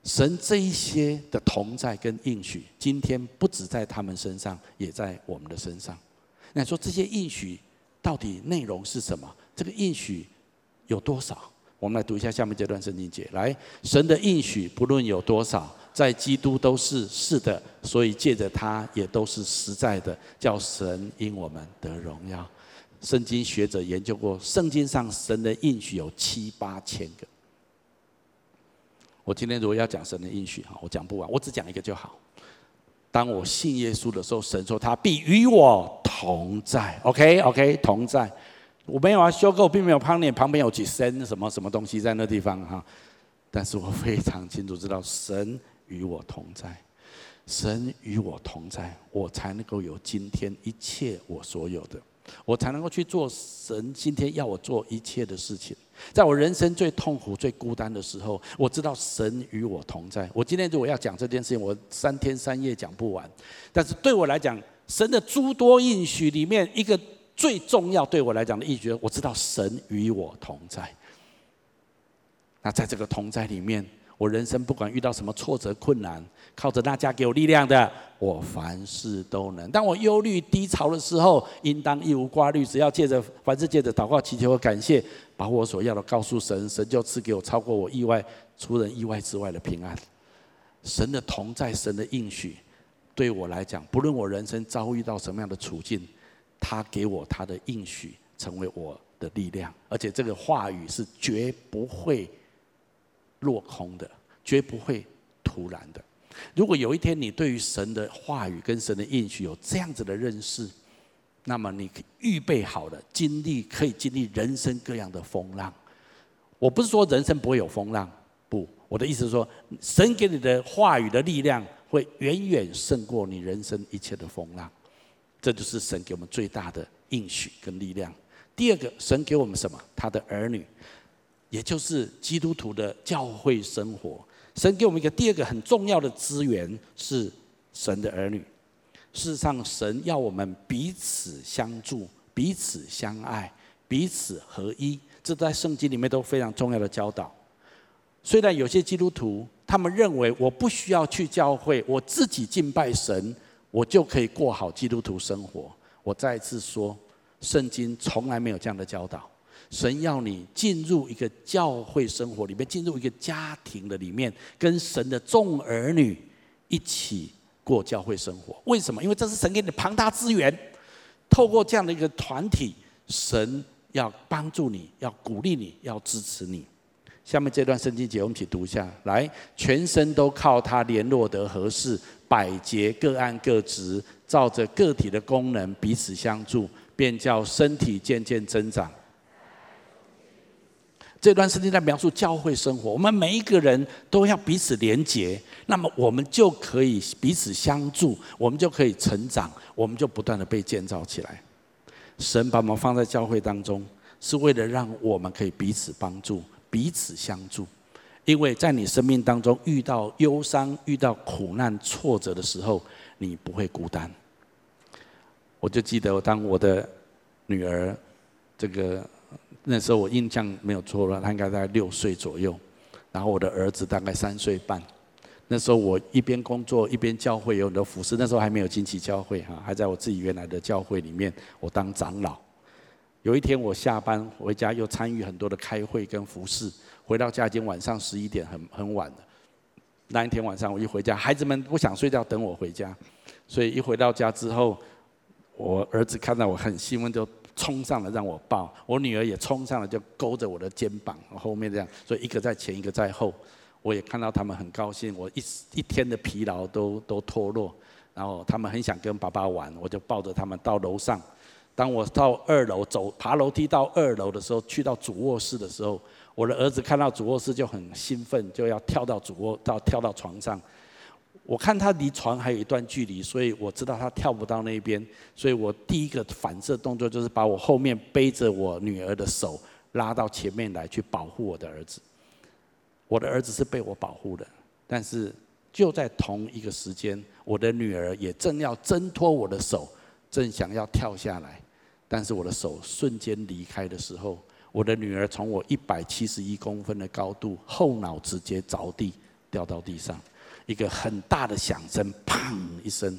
神这一些的同在跟应许，今天不止在他们身上，也在我们的身上。那说这些应许到底内容是什么？这个应许有多少？我们来读一下下面这段圣经节。来，神的应许不论有多少，在基督都是是的，所以借着他也都是实在的，叫神因我们得荣耀。圣经学者研究过，圣经上神的应许有七八千个。我今天如果要讲神的应许哈，我讲不完，我只讲一个就好。当我信耶稣的时候，神说他必与我同在。OK OK，同在。我没有啊，修够并没有旁边旁边有几身什么什么东西在那地方哈。但是我非常清楚知道，神与我同在，神与我同在，我才能够有今天一切我所有的。我才能够去做神今天要我做一切的事情。在我人生最痛苦、最孤单的时候，我知道神与我同在。我今天如果要讲这件事情，我三天三夜讲不完。但是对我来讲，神的诸多应许里面，一个最重要对我来讲的应许，我知道神与我同在。那在这个同在里面。我人生不管遇到什么挫折困难，靠着大家给我力量的，我凡事都能。当我忧虑低潮的时候，应当一无挂虑，只要借着凡事借着祷告祈求和感谢，把我所要的告诉神，神就赐给我超过我意外、出人意外之外的平安。神的同在，神的应许，对我来讲，不论我人生遭遇到什么样的处境，他给我他的应许，成为我的力量，而且这个话语是绝不会。落空的，绝不会突然的。如果有一天你对于神的话语跟神的应许有这样子的认识，那么你预备好了，经历可以经历人生各样的风浪。我不是说人生不会有风浪，不，我的意思是说，神给你的话语的力量会远远胜过你人生一切的风浪。这就是神给我们最大的应许跟力量。第二个，神给我们什么？他的儿女。也就是基督徒的教会生活，神给我们一个第二个很重要的资源是神的儿女。事实上，神要我们彼此相助、彼此相爱、彼此合一，这在圣经里面都非常重要的教导。虽然有些基督徒他们认为我不需要去教会，我自己敬拜神，我就可以过好基督徒生活。我再一次说，圣经从来没有这样的教导。神要你进入一个教会生活里面，进入一个家庭的里面，跟神的众儿女一起过教会生活。为什么？因为这是神给你的庞大资源。透过这样的一个团体，神要帮助你，要鼓励你，要支持你。下面这段圣经节，我们一起读一下。来，全身都靠他联络得合适，百节各按各职，照着个体的功能彼此相助，便叫身体渐渐增长。这段圣经在描述教会生活，我们每一个人都要彼此连结，那么我们就可以彼此相助，我们就可以成长，我们就不断的被建造起来。神把我们放在教会当中，是为了让我们可以彼此帮助、彼此相助。因为在你生命当中遇到忧伤、遇到苦难、挫折的时候，你不会孤单。我就记得，当我的女儿，这个那时候我印象没有错了，他应该在六岁左右，然后我的儿子大概三岁半。那时候我一边工作一边教会有很多服侍，那时候还没有惊奇教会哈，还在我自己原来的教会里面，我当长老。有一天我下班回家，又参与很多的开会跟服侍。回到家已经晚上十一点，很很晚了。那一天晚上我一回家，孩子们不想睡觉，等我回家。所以一回到家之后，我儿子看到我很兴奋，就冲上来让我抱。我女儿也冲上来，就勾着我的肩膀后面这样。所以一个在前，一个在后。我也看到他们很高兴，我一一天的疲劳都都脱落。然后他们很想跟爸爸玩，我就抱着他们到楼上。当我到二楼走爬楼梯到二楼的时候，去到主卧室的时候。我的儿子看到主卧室就很兴奋，就要跳到主卧到跳到床上。我看他离床还有一段距离，所以我知道他跳不到那边，所以我第一个反射动作就是把我后面背着我女儿的手拉到前面来，去保护我的儿子。我的儿子是被我保护的，但是就在同一个时间，我的女儿也正要挣脱我的手，正想要跳下来，但是我的手瞬间离开的时候。我的女儿从我一百七十一公分的高度，后脑直接着地，掉到地上，一个很大的响声，砰一声。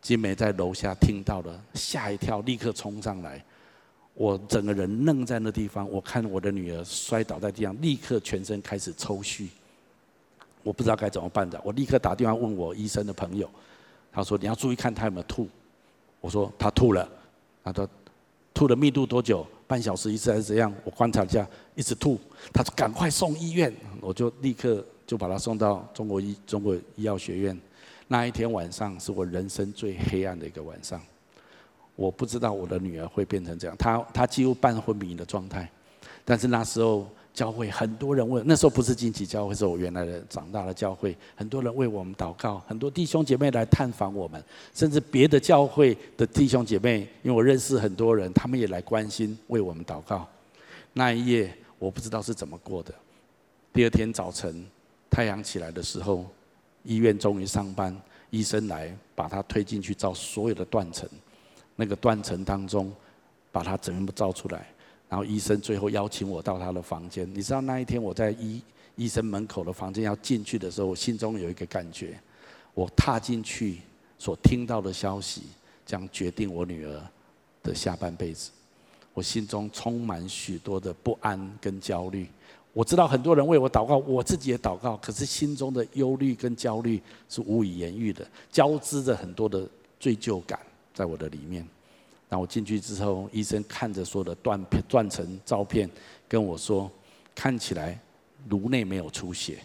金梅在楼下听到了，吓一跳，立刻冲上来。我整个人愣在那地方，我看我的女儿摔倒在地上，立刻全身开始抽搐。我不知道该怎么办的，我立刻打电话问我医生的朋友，他说你要注意看她有没有吐。我说她吐了，他说吐的密度多久？半小时一次还是怎样？我观察一下，一直吐。他说：“赶快送医院。”我就立刻就把他送到中国医中国医药学院。那一天晚上是我人生最黑暗的一个晚上。我不知道我的女儿会变成这样，她她几乎半昏迷的状态。但是那时候。教会很多人问，那时候不是惊奇教会，是我原来的长大的教会。很多人为我们祷告，很多弟兄姐妹来探访我们，甚至别的教会的弟兄姐妹，因为我认识很多人，他们也来关心为我们祷告。那一夜我不知道是怎么过的。第二天早晨太阳起来的时候，医院终于上班，医生来把他推进去照所有的断层，那个断层当中把他全部照出来。然后医生最后邀请我到他的房间。你知道那一天我在医医生门口的房间要进去的时候，我心中有一个感觉：我踏进去所听到的消息，将决定我女儿的下半辈子。我心中充满许多的不安跟焦虑。我知道很多人为我祷告，我自己也祷告，可是心中的忧虑跟焦虑是无以言喻的，交织着很多的罪疚感在我的里面。那我进去之后，医生看着说的断片、断层照片，跟我说：“看起来颅内没有出血，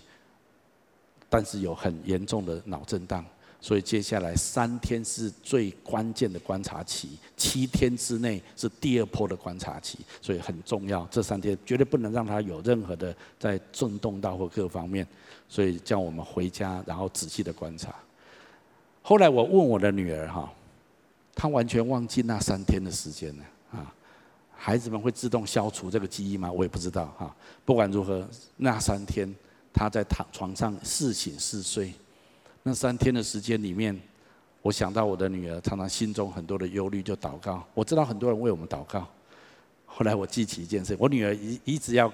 但是有很严重的脑震荡，所以接下来三天是最关键的观察期，七天之内是第二波的观察期，所以很重要。这三天绝对不能让他有任何的在震动到或各方面，所以叫我们回家，然后仔细的观察。后来我问我的女儿哈。”她完全忘记那三天的时间了啊！孩子们会自动消除这个记忆吗？我也不知道哈。不管如何，那三天她在躺床上似醒似睡，那三天的时间里面，我想到我的女儿，常常心中很多的忧虑，就祷告。我知道很多人为我们祷告。后来我记起一件事，我女儿一一直要，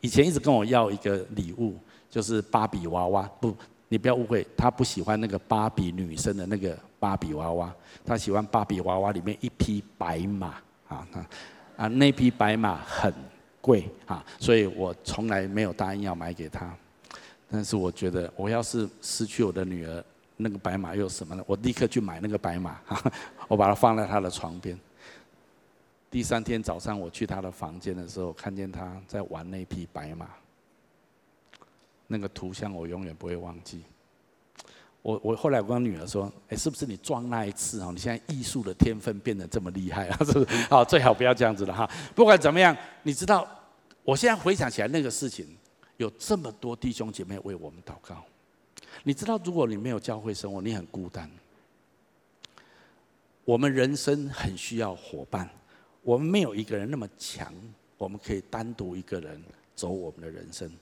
以前一直跟我要一个礼物，就是芭比娃娃。不，你不要误会，她不喜欢那个芭比女生的那个。芭比娃娃，她喜欢芭比娃娃里面一匹白马啊，啊，那匹白马很贵啊，所以我从来没有答应要买给她。但是我觉得，我要是失去我的女儿，那个白马又什么呢？我立刻去买那个白马，我把它放在他的床边。第三天早上我去他的房间的时候，看见他在玩那匹白马，那个图像我永远不会忘记。我我后来我跟女儿说，哎，是不是你装那一次哦？你现在艺术的天分变得这么厉害啊？是不是？好，最好不要这样子了哈。不管怎么样，你知道，我现在回想起来那个事情，有这么多弟兄姐妹为我们祷告。你知道，如果你没有教会生活，你很孤单。我们人生很需要伙伴，我们没有一个人那么强，我们可以单独一个人走我们的人生。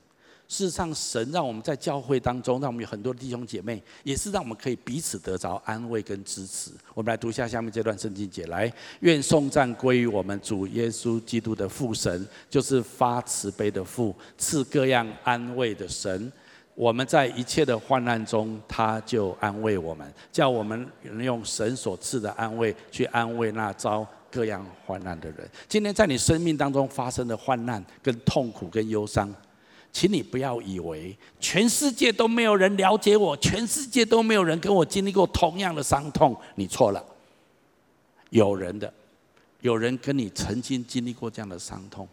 事实上，神让我们在教会当中，让我们有很多弟兄姐妹，也是让我们可以彼此得着安慰跟支持。我们来读一下下面这段圣经节：来，愿颂赞归于我们主耶稣基督的父神，就是发慈悲的父，赐各样安慰的神。我们在一切的患难中，他就安慰我们，叫我们用神所赐的安慰去安慰那遭各样患难的人。今天在你生命当中发生的患难、跟痛苦、跟忧伤。请你不要以为全世界都没有人了解我，全世界都没有人跟我经历过同样的伤痛。你错了，有人的，有人跟你曾经经历过这样的伤痛，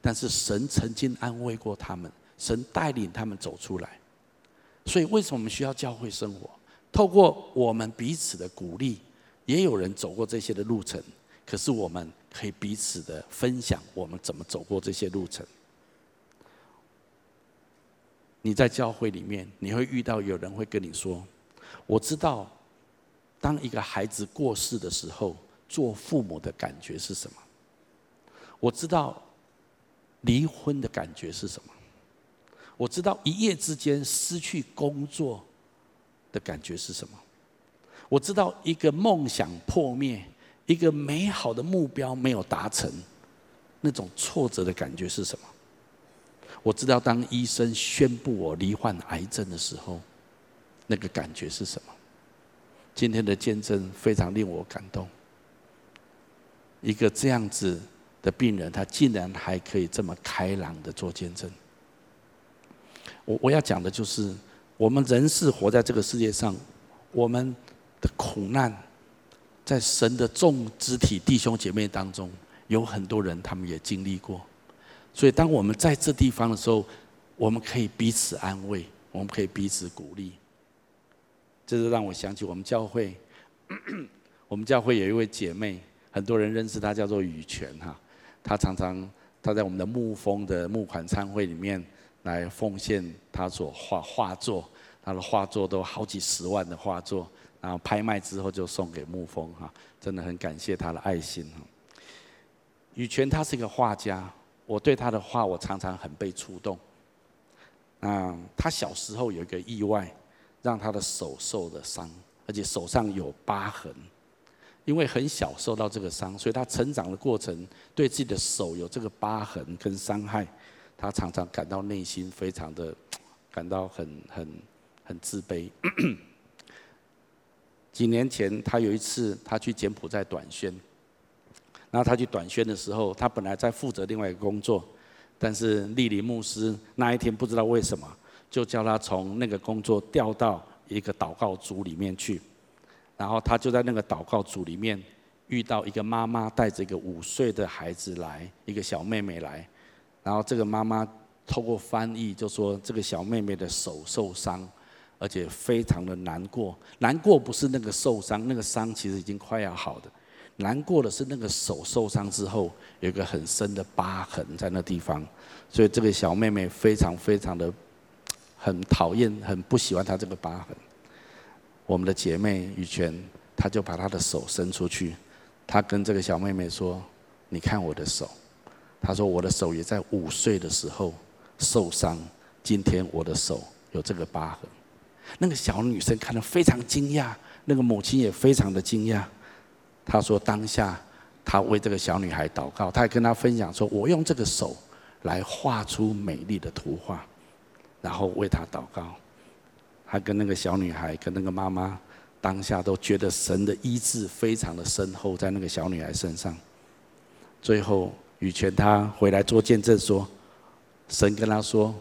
但是神曾经安慰过他们，神带领他们走出来。所以，为什么我们需要教会生活？透过我们彼此的鼓励，也有人走过这些的路程，可是我们可以彼此的分享，我们怎么走过这些路程。你在教会里面，你会遇到有人会跟你说：“我知道，当一个孩子过世的时候，做父母的感觉是什么？我知道，离婚的感觉是什么？我知道一夜之间失去工作的感觉是什么？我知道一个梦想破灭，一个美好的目标没有达成，那种挫折的感觉是什么？”我知道，当医生宣布我罹患癌症的时候，那个感觉是什么？今天的见证非常令我感动。一个这样子的病人，他竟然还可以这么开朗的做见证。我我要讲的就是，我们人是活在这个世界上，我们的苦难，在神的众肢体弟兄姐妹当中，有很多人他们也经历过。所以，当我们在这地方的时候，我们可以彼此安慰，我们可以彼此鼓励。这是让我想起我们教会，我们教会有一位姐妹，很多人认识她，叫做雨泉哈。她常常她在我们的牧风的募款餐会里面来奉献她所画画作，她的画作都好几十万的画作，然后拍卖之后就送给牧风哈。真的很感谢她的爱心哈。雨泉她是一个画家。我对他的话，我常常很被触动。嗯，他小时候有一个意外，让他的手受了伤，而且手上有疤痕。因为很小受到这个伤，所以他成长的过程对自己的手有这个疤痕跟伤害，他常常感到内心非常的感到很很很自卑。几年前，他有一次他去柬埔寨短宣。然后他去短宣的时候，他本来在负责另外一个工作，但是莅临牧师那一天不知道为什么，就叫他从那个工作调到一个祷告组里面去。然后他就在那个祷告组里面遇到一个妈妈带着一个五岁的孩子来，一个小妹妹来。然后这个妈妈透过翻译就说，这个小妹妹的手受伤，而且非常的难过。难过不是那个受伤，那个伤其实已经快要好的。难过的是那个手受伤之后有一个很深的疤痕在那地方，所以这个小妹妹非常非常的很讨厌、很不喜欢她这个疤痕。我们的姐妹雨泉，她就把她的手伸出去，她跟这个小妹妹说：“你看我的手。”她说：“我的手也在五岁的时候受伤，今天我的手有这个疤痕。”那个小女生看了非常惊讶，那个母亲也非常的惊讶。他说：“当下，他为这个小女孩祷告，他还跟她分享说：‘我用这个手来画出美丽的图画，然后为她祷告。’他跟那个小女孩、跟那个妈妈，当下都觉得神的医治非常的深厚在那个小女孩身上。最后，雨泉他回来做见证说：‘神跟他说，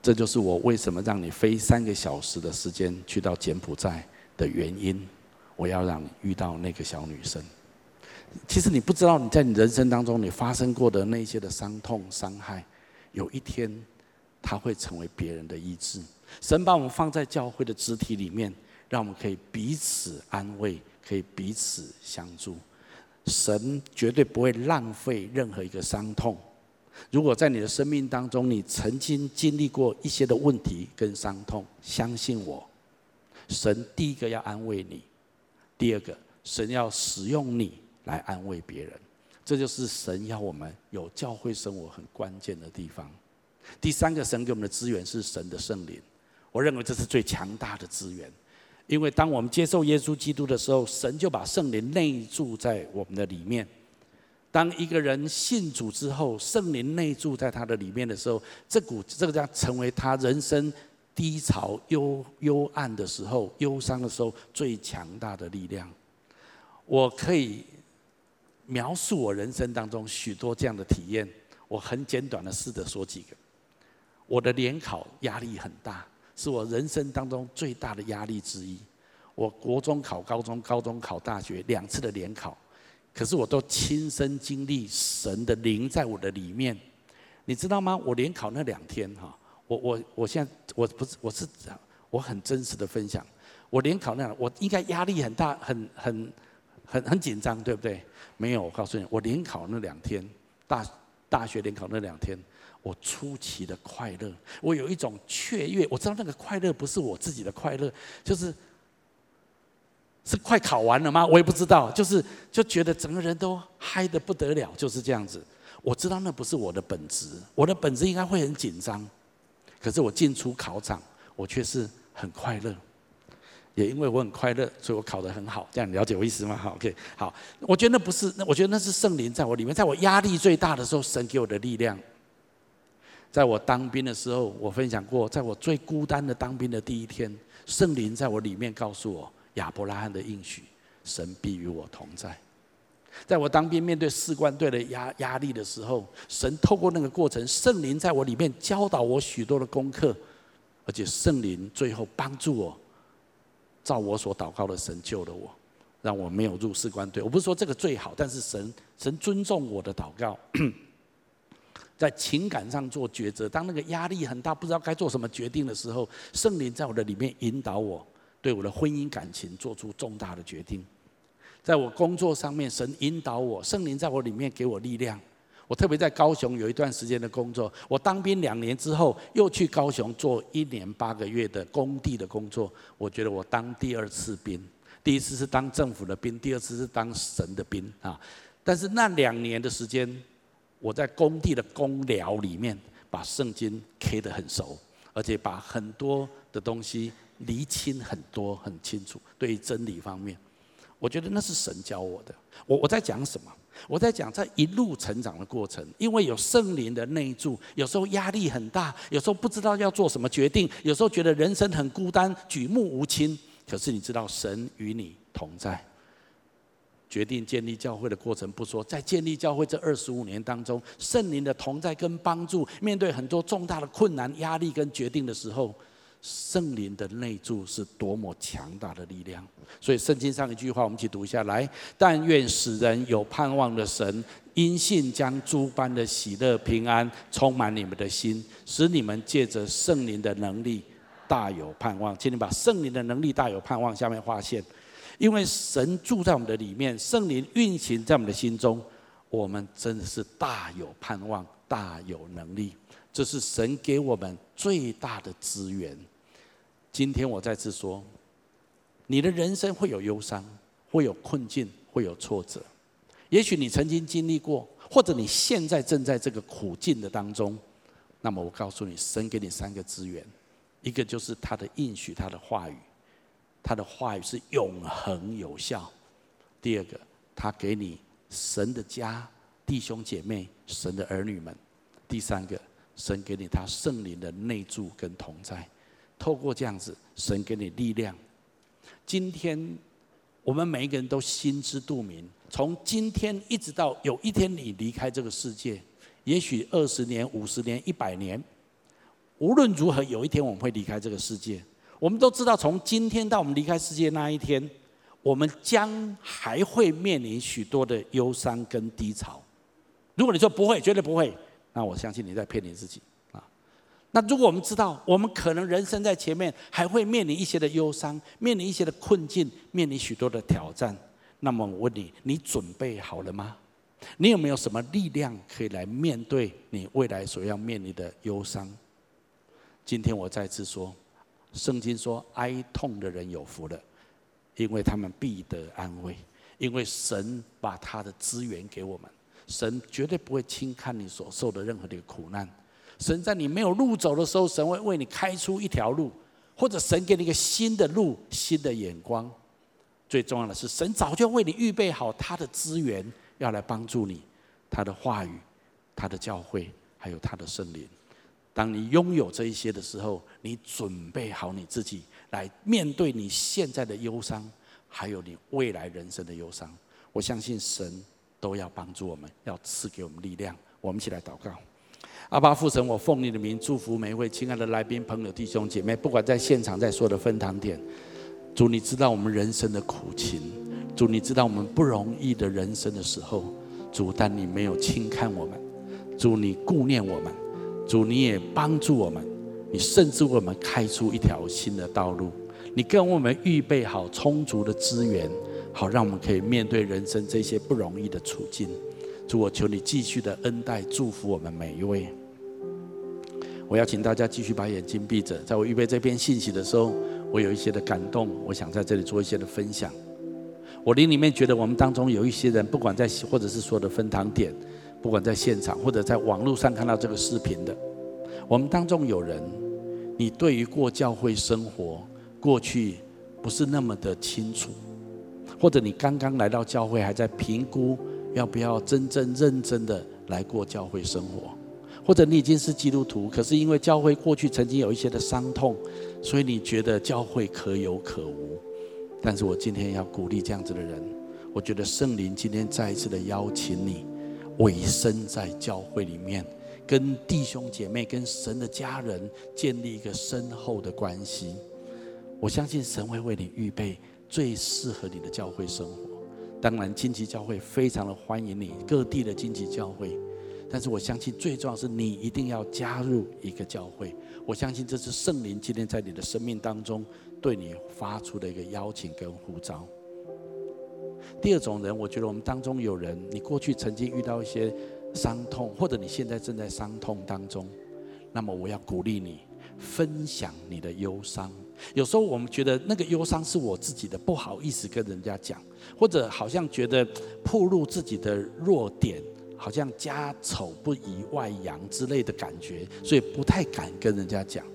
这就是我为什么让你飞三个小时的时间去到柬埔寨的原因。’”我要让你遇到那个小女生。其实你不知道，你在你人生当中你发生过的那些的伤痛、伤害，有一天，它会成为别人的医治。神把我们放在教会的肢体里面，让我们可以彼此安慰，可以彼此相助。神绝对不会浪费任何一个伤痛。如果在你的生命当中，你曾经经历过一些的问题跟伤痛，相信我，神第一个要安慰你。第二个，神要使用你来安慰别人。这就是神要我们有教会生活很关键的地方。第三个，神给我们的资源是神的圣灵。我认为这是最强大的资源，因为当我们接受耶稣基督的时候，神就把圣灵内住在我们的里面。当一个人信主之后，圣灵内住在他的里面的时候，这股这个将成为他人生低潮、幽幽暗的时候、忧伤的时候最强大的力量。我可以。描述我人生当中许多这样的体验，我很简短的试着说几个。我的联考压力很大，是我人生当中最大的压力之一。我国中考高中，高中考大学，两次的联考，可是我都亲身经历神的灵在我的里面。你知道吗？我联考那两天哈，我我我现在我不是我是我很真实的分享，我联考那样，我应该压力很大，很很。很很紧张，对不对？没有，我告诉你，我联考那两天，大大学联考那两天，我出奇的快乐。我有一种雀跃，我知道那个快乐不是我自己的快乐，就是是快考完了吗？我也不知道，就是就觉得整个人都嗨得不得了，就是这样子。我知道那不是我的本质，我的本质应该会很紧张，可是我进出考场，我却是很快乐。也因为我很快乐，所以我考得很好。这样你了解我意思吗？好，OK，好。我觉得那不是，那我觉得那是圣灵在我里面，在我压力最大的时候，神给我的力量。在我当兵的时候，我分享过，在我最孤单的当兵的第一天，圣灵在我里面告诉我亚伯拉罕的应许，神必与我同在。在我当兵面对士官队的压压力的时候，神透过那个过程，圣灵在我里面教导我许多的功课，而且圣灵最后帮助我。照我所祷告的，神救了我，让我没有入士官队。我不是说这个最好，但是神神尊重我的祷告。在情感上做抉择，当那个压力很大，不知道该做什么决定的时候，圣灵在我的里面引导我，对我的婚姻感情做出重大的决定。在我工作上面，神引导我，圣灵在我里面给我力量。我特别在高雄有一段时间的工作，我当兵两年之后，又去高雄做一年八个月的工地的工作。我觉得我当第二次兵，第一次是当政府的兵，第二次是当神的兵啊。但是那两年的时间，我在工地的工寮里面，把圣经 K 得很熟，而且把很多的东西厘清很多很清楚。对于真理方面，我觉得那是神教我的。我我在讲什么？我在讲在一路成长的过程，因为有圣灵的内住，有时候压力很大，有时候不知道要做什么决定，有时候觉得人生很孤单，举目无亲。可是你知道，神与你同在。决定建立教会的过程不说，在建立教会这二十五年当中，圣灵的同在跟帮助，面对很多重大的困难、压力跟决定的时候。圣灵的内住是多么强大的力量，所以圣经上一句话，我们一起读一下来：但愿使人有盼望的神，因信将诸般的喜乐平安充满你们的心，使你们借着圣灵的能力大有盼望。请你把圣灵的能力大有盼望下面划线，因为神住在我们的里面，圣灵运行在我们的心中，我们真的是大有盼望，大有能力。这是神给我们最大的资源。今天我再次说，你的人生会有忧伤，会有困境，会有挫折。也许你曾经经历过，或者你现在正在这个苦境的当中。那么我告诉你，神给你三个资源：一个就是他的应许，他的话语，他的话语是永恒有效；第二个，他给你神的家、弟兄姐妹、神的儿女们；第三个，神给你他圣灵的内住跟同在。透过这样子，神给你力量。今天我们每一个人都心知肚明，从今天一直到有一天你离开这个世界，也许二十年、五十年、一百年，无论如何，有一天我们会离开这个世界。我们都知道，从今天到我们离开世界那一天，我们将还会面临许多的忧伤跟低潮。如果你说不会，绝对不会，那我相信你在骗你自己。那如果我们知道，我们可能人生在前面还会面临一些的忧伤，面临一些的困境，面临许多的挑战，那么我问你，你准备好了吗？你有没有什么力量可以来面对你未来所要面临的忧伤？今天我再次说，圣经说，哀痛的人有福了，因为他们必得安慰。因为神把他的资源给我们，神绝对不会轻看你所受的任何的苦难。神在你没有路走的时候，神会为你开出一条路，或者神给你一个新的路、新的眼光。最重要的是，神早就为你预备好他的资源，要来帮助你，他的话语、他的教会，还有他的圣灵。当你拥有这一些的时候，你准备好你自己来面对你现在的忧伤，还有你未来人生的忧伤。我相信神都要帮助我们，要赐给我们力量。我们一起来祷告。阿爸父神，我奉你的名祝福每一位亲爱的来宾、朋友、弟兄姐妹，不管在现场，在所有的分堂点，主你知道我们人生的苦情，主你知道我们不容易的人生的时候，主但你没有轻看我们，主你顾念我们。主，你也帮助我们，你甚至为我们开出一条新的道路，你跟我们预备好充足的资源，好让我们可以面对人生这些不容易的处境。主，我求你继续的恩待祝福我们每一位。我要请大家继续把眼睛闭着，在我预备这篇信息的时候，我有一些的感动，我想在这里做一些的分享。我灵里面觉得我们当中有一些人，不管在或者是说的分堂点。不管在现场或者在网络上看到这个视频的，我们当中有人，你对于过教会生活过去不是那么的清楚，或者你刚刚来到教会还在评估要不要真正认真的来过教会生活，或者你已经是基督徒，可是因为教会过去曾经有一些的伤痛，所以你觉得教会可有可无。但是我今天要鼓励这样子的人，我觉得圣灵今天再一次的邀请你。委身在教会里面，跟弟兄姐妹、跟神的家人建立一个深厚的关系。我相信神会为你预备最适合你的教会生活。当然，荆棘教会非常的欢迎你，各地的荆棘教会。但是，我相信最重要是你一定要加入一个教会。我相信这是圣灵今天在你的生命当中对你发出的一个邀请跟呼召。第二种人，我觉得我们当中有人，你过去曾经遇到一些伤痛，或者你现在正在伤痛当中，那么我要鼓励你分享你的忧伤。有时候我们觉得那个忧伤是我自己的，不好意思跟人家讲，或者好像觉得暴露自己的弱点，好像家丑不宜外扬之类的感觉，所以不太敢跟人家讲。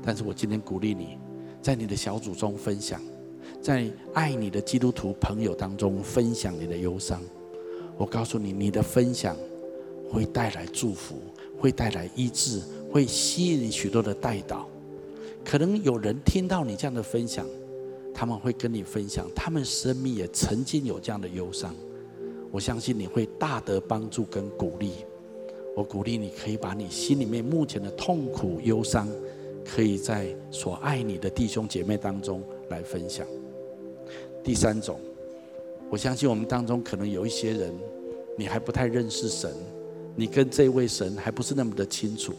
但是我今天鼓励你，在你的小组中分享。在爱你的基督徒朋友当中分享你的忧伤，我告诉你，你的分享会带来祝福，会带来医治，会吸引许多的代祷。可能有人听到你这样的分享，他们会跟你分享，他们生命也曾经有这样的忧伤。我相信你会大得帮助跟鼓励。我鼓励你可以把你心里面目前的痛苦、忧伤，可以在所爱你的弟兄姐妹当中来分享。第三种，我相信我们当中可能有一些人，你还不太认识神，你跟这位神还不是那么的清楚。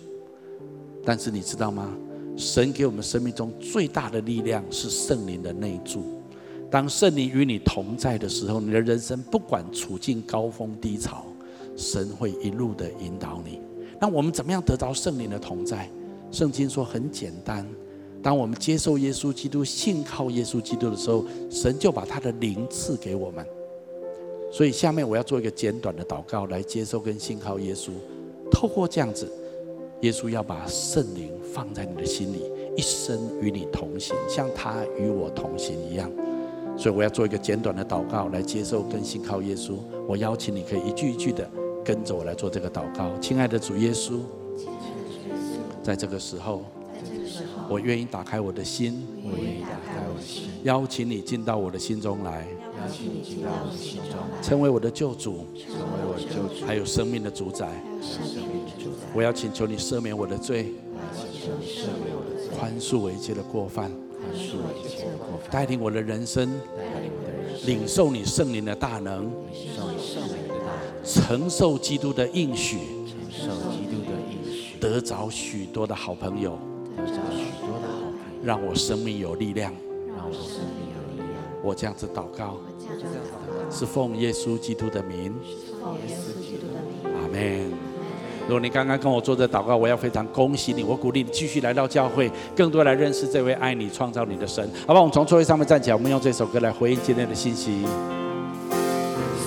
但是你知道吗？神给我们生命中最大的力量是圣灵的内住。当圣灵与你同在的时候，你的人生不管处境高峰低潮，神会一路的引导你。那我们怎么样得到圣灵的同在？圣经说很简单。当我们接受耶稣基督、信靠耶稣基督的时候，神就把他的灵赐给我们。所以下面我要做一个简短的祷告，来接受跟信靠耶稣。透过这样子，耶稣要把圣灵放在你的心里，一生与你同行，像他与我同行一样。所以我要做一个简短的祷告，来接受跟信靠耶稣。我邀请你可以一句一句的跟着我来做这个祷告。亲爱的主耶稣，在这个时候。我愿意打开我的心，我愿意打开我的心，邀请你进到我的心中来，邀请你进到我的心中来，成为我的救主，成为我的救主，还有生命的主宰，生命的主宰。我要请求你赦免我的罪，宽恕我一切的过犯，宽恕我一切过犯，带领我的人生，带领我的人生，领受你圣灵的大能，领受你圣灵的大能，承受基督的应许，承受基督的应许，得着许多的好朋友。让我生命有力量，让我生命有力量。我这样子祷告，是奉耶稣基督的名，奉耶稣基督的名。阿门。如果你刚刚跟我做这祷告，我要非常恭喜你，我鼓励你继续来到教会，更多来认识这位爱你、创造你的神。好吧，我们从座位上面站起来，我们用这首歌来回应今天的信息。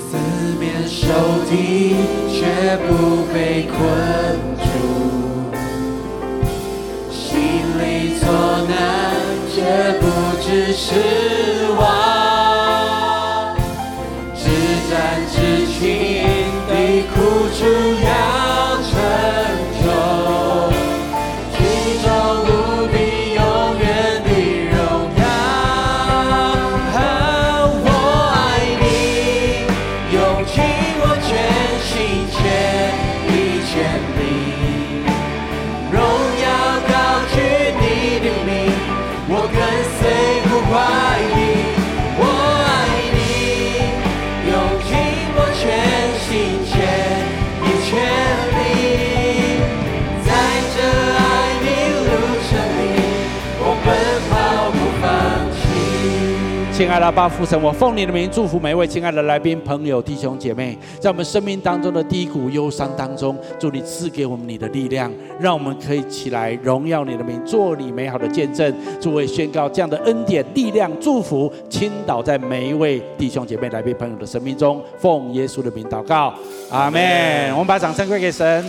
四面受敌却不被困住，心里作难却不致失望，至暂至轻的苦楚要。
爱的巴父神，我奉你的名祝福每一位亲爱的来宾、朋友、弟兄姐妹，在我们生命当中的低谷、忧伤当中，祝你赐给我们你的力量，让我们可以起来荣耀你的名，做你美好的见证。诸位宣告这样的恩典、力量、祝福，倾倒在每一位弟兄姐妹、来宾朋友的生命中。奉耶稣的名祷告，阿门。我们把掌声归给神。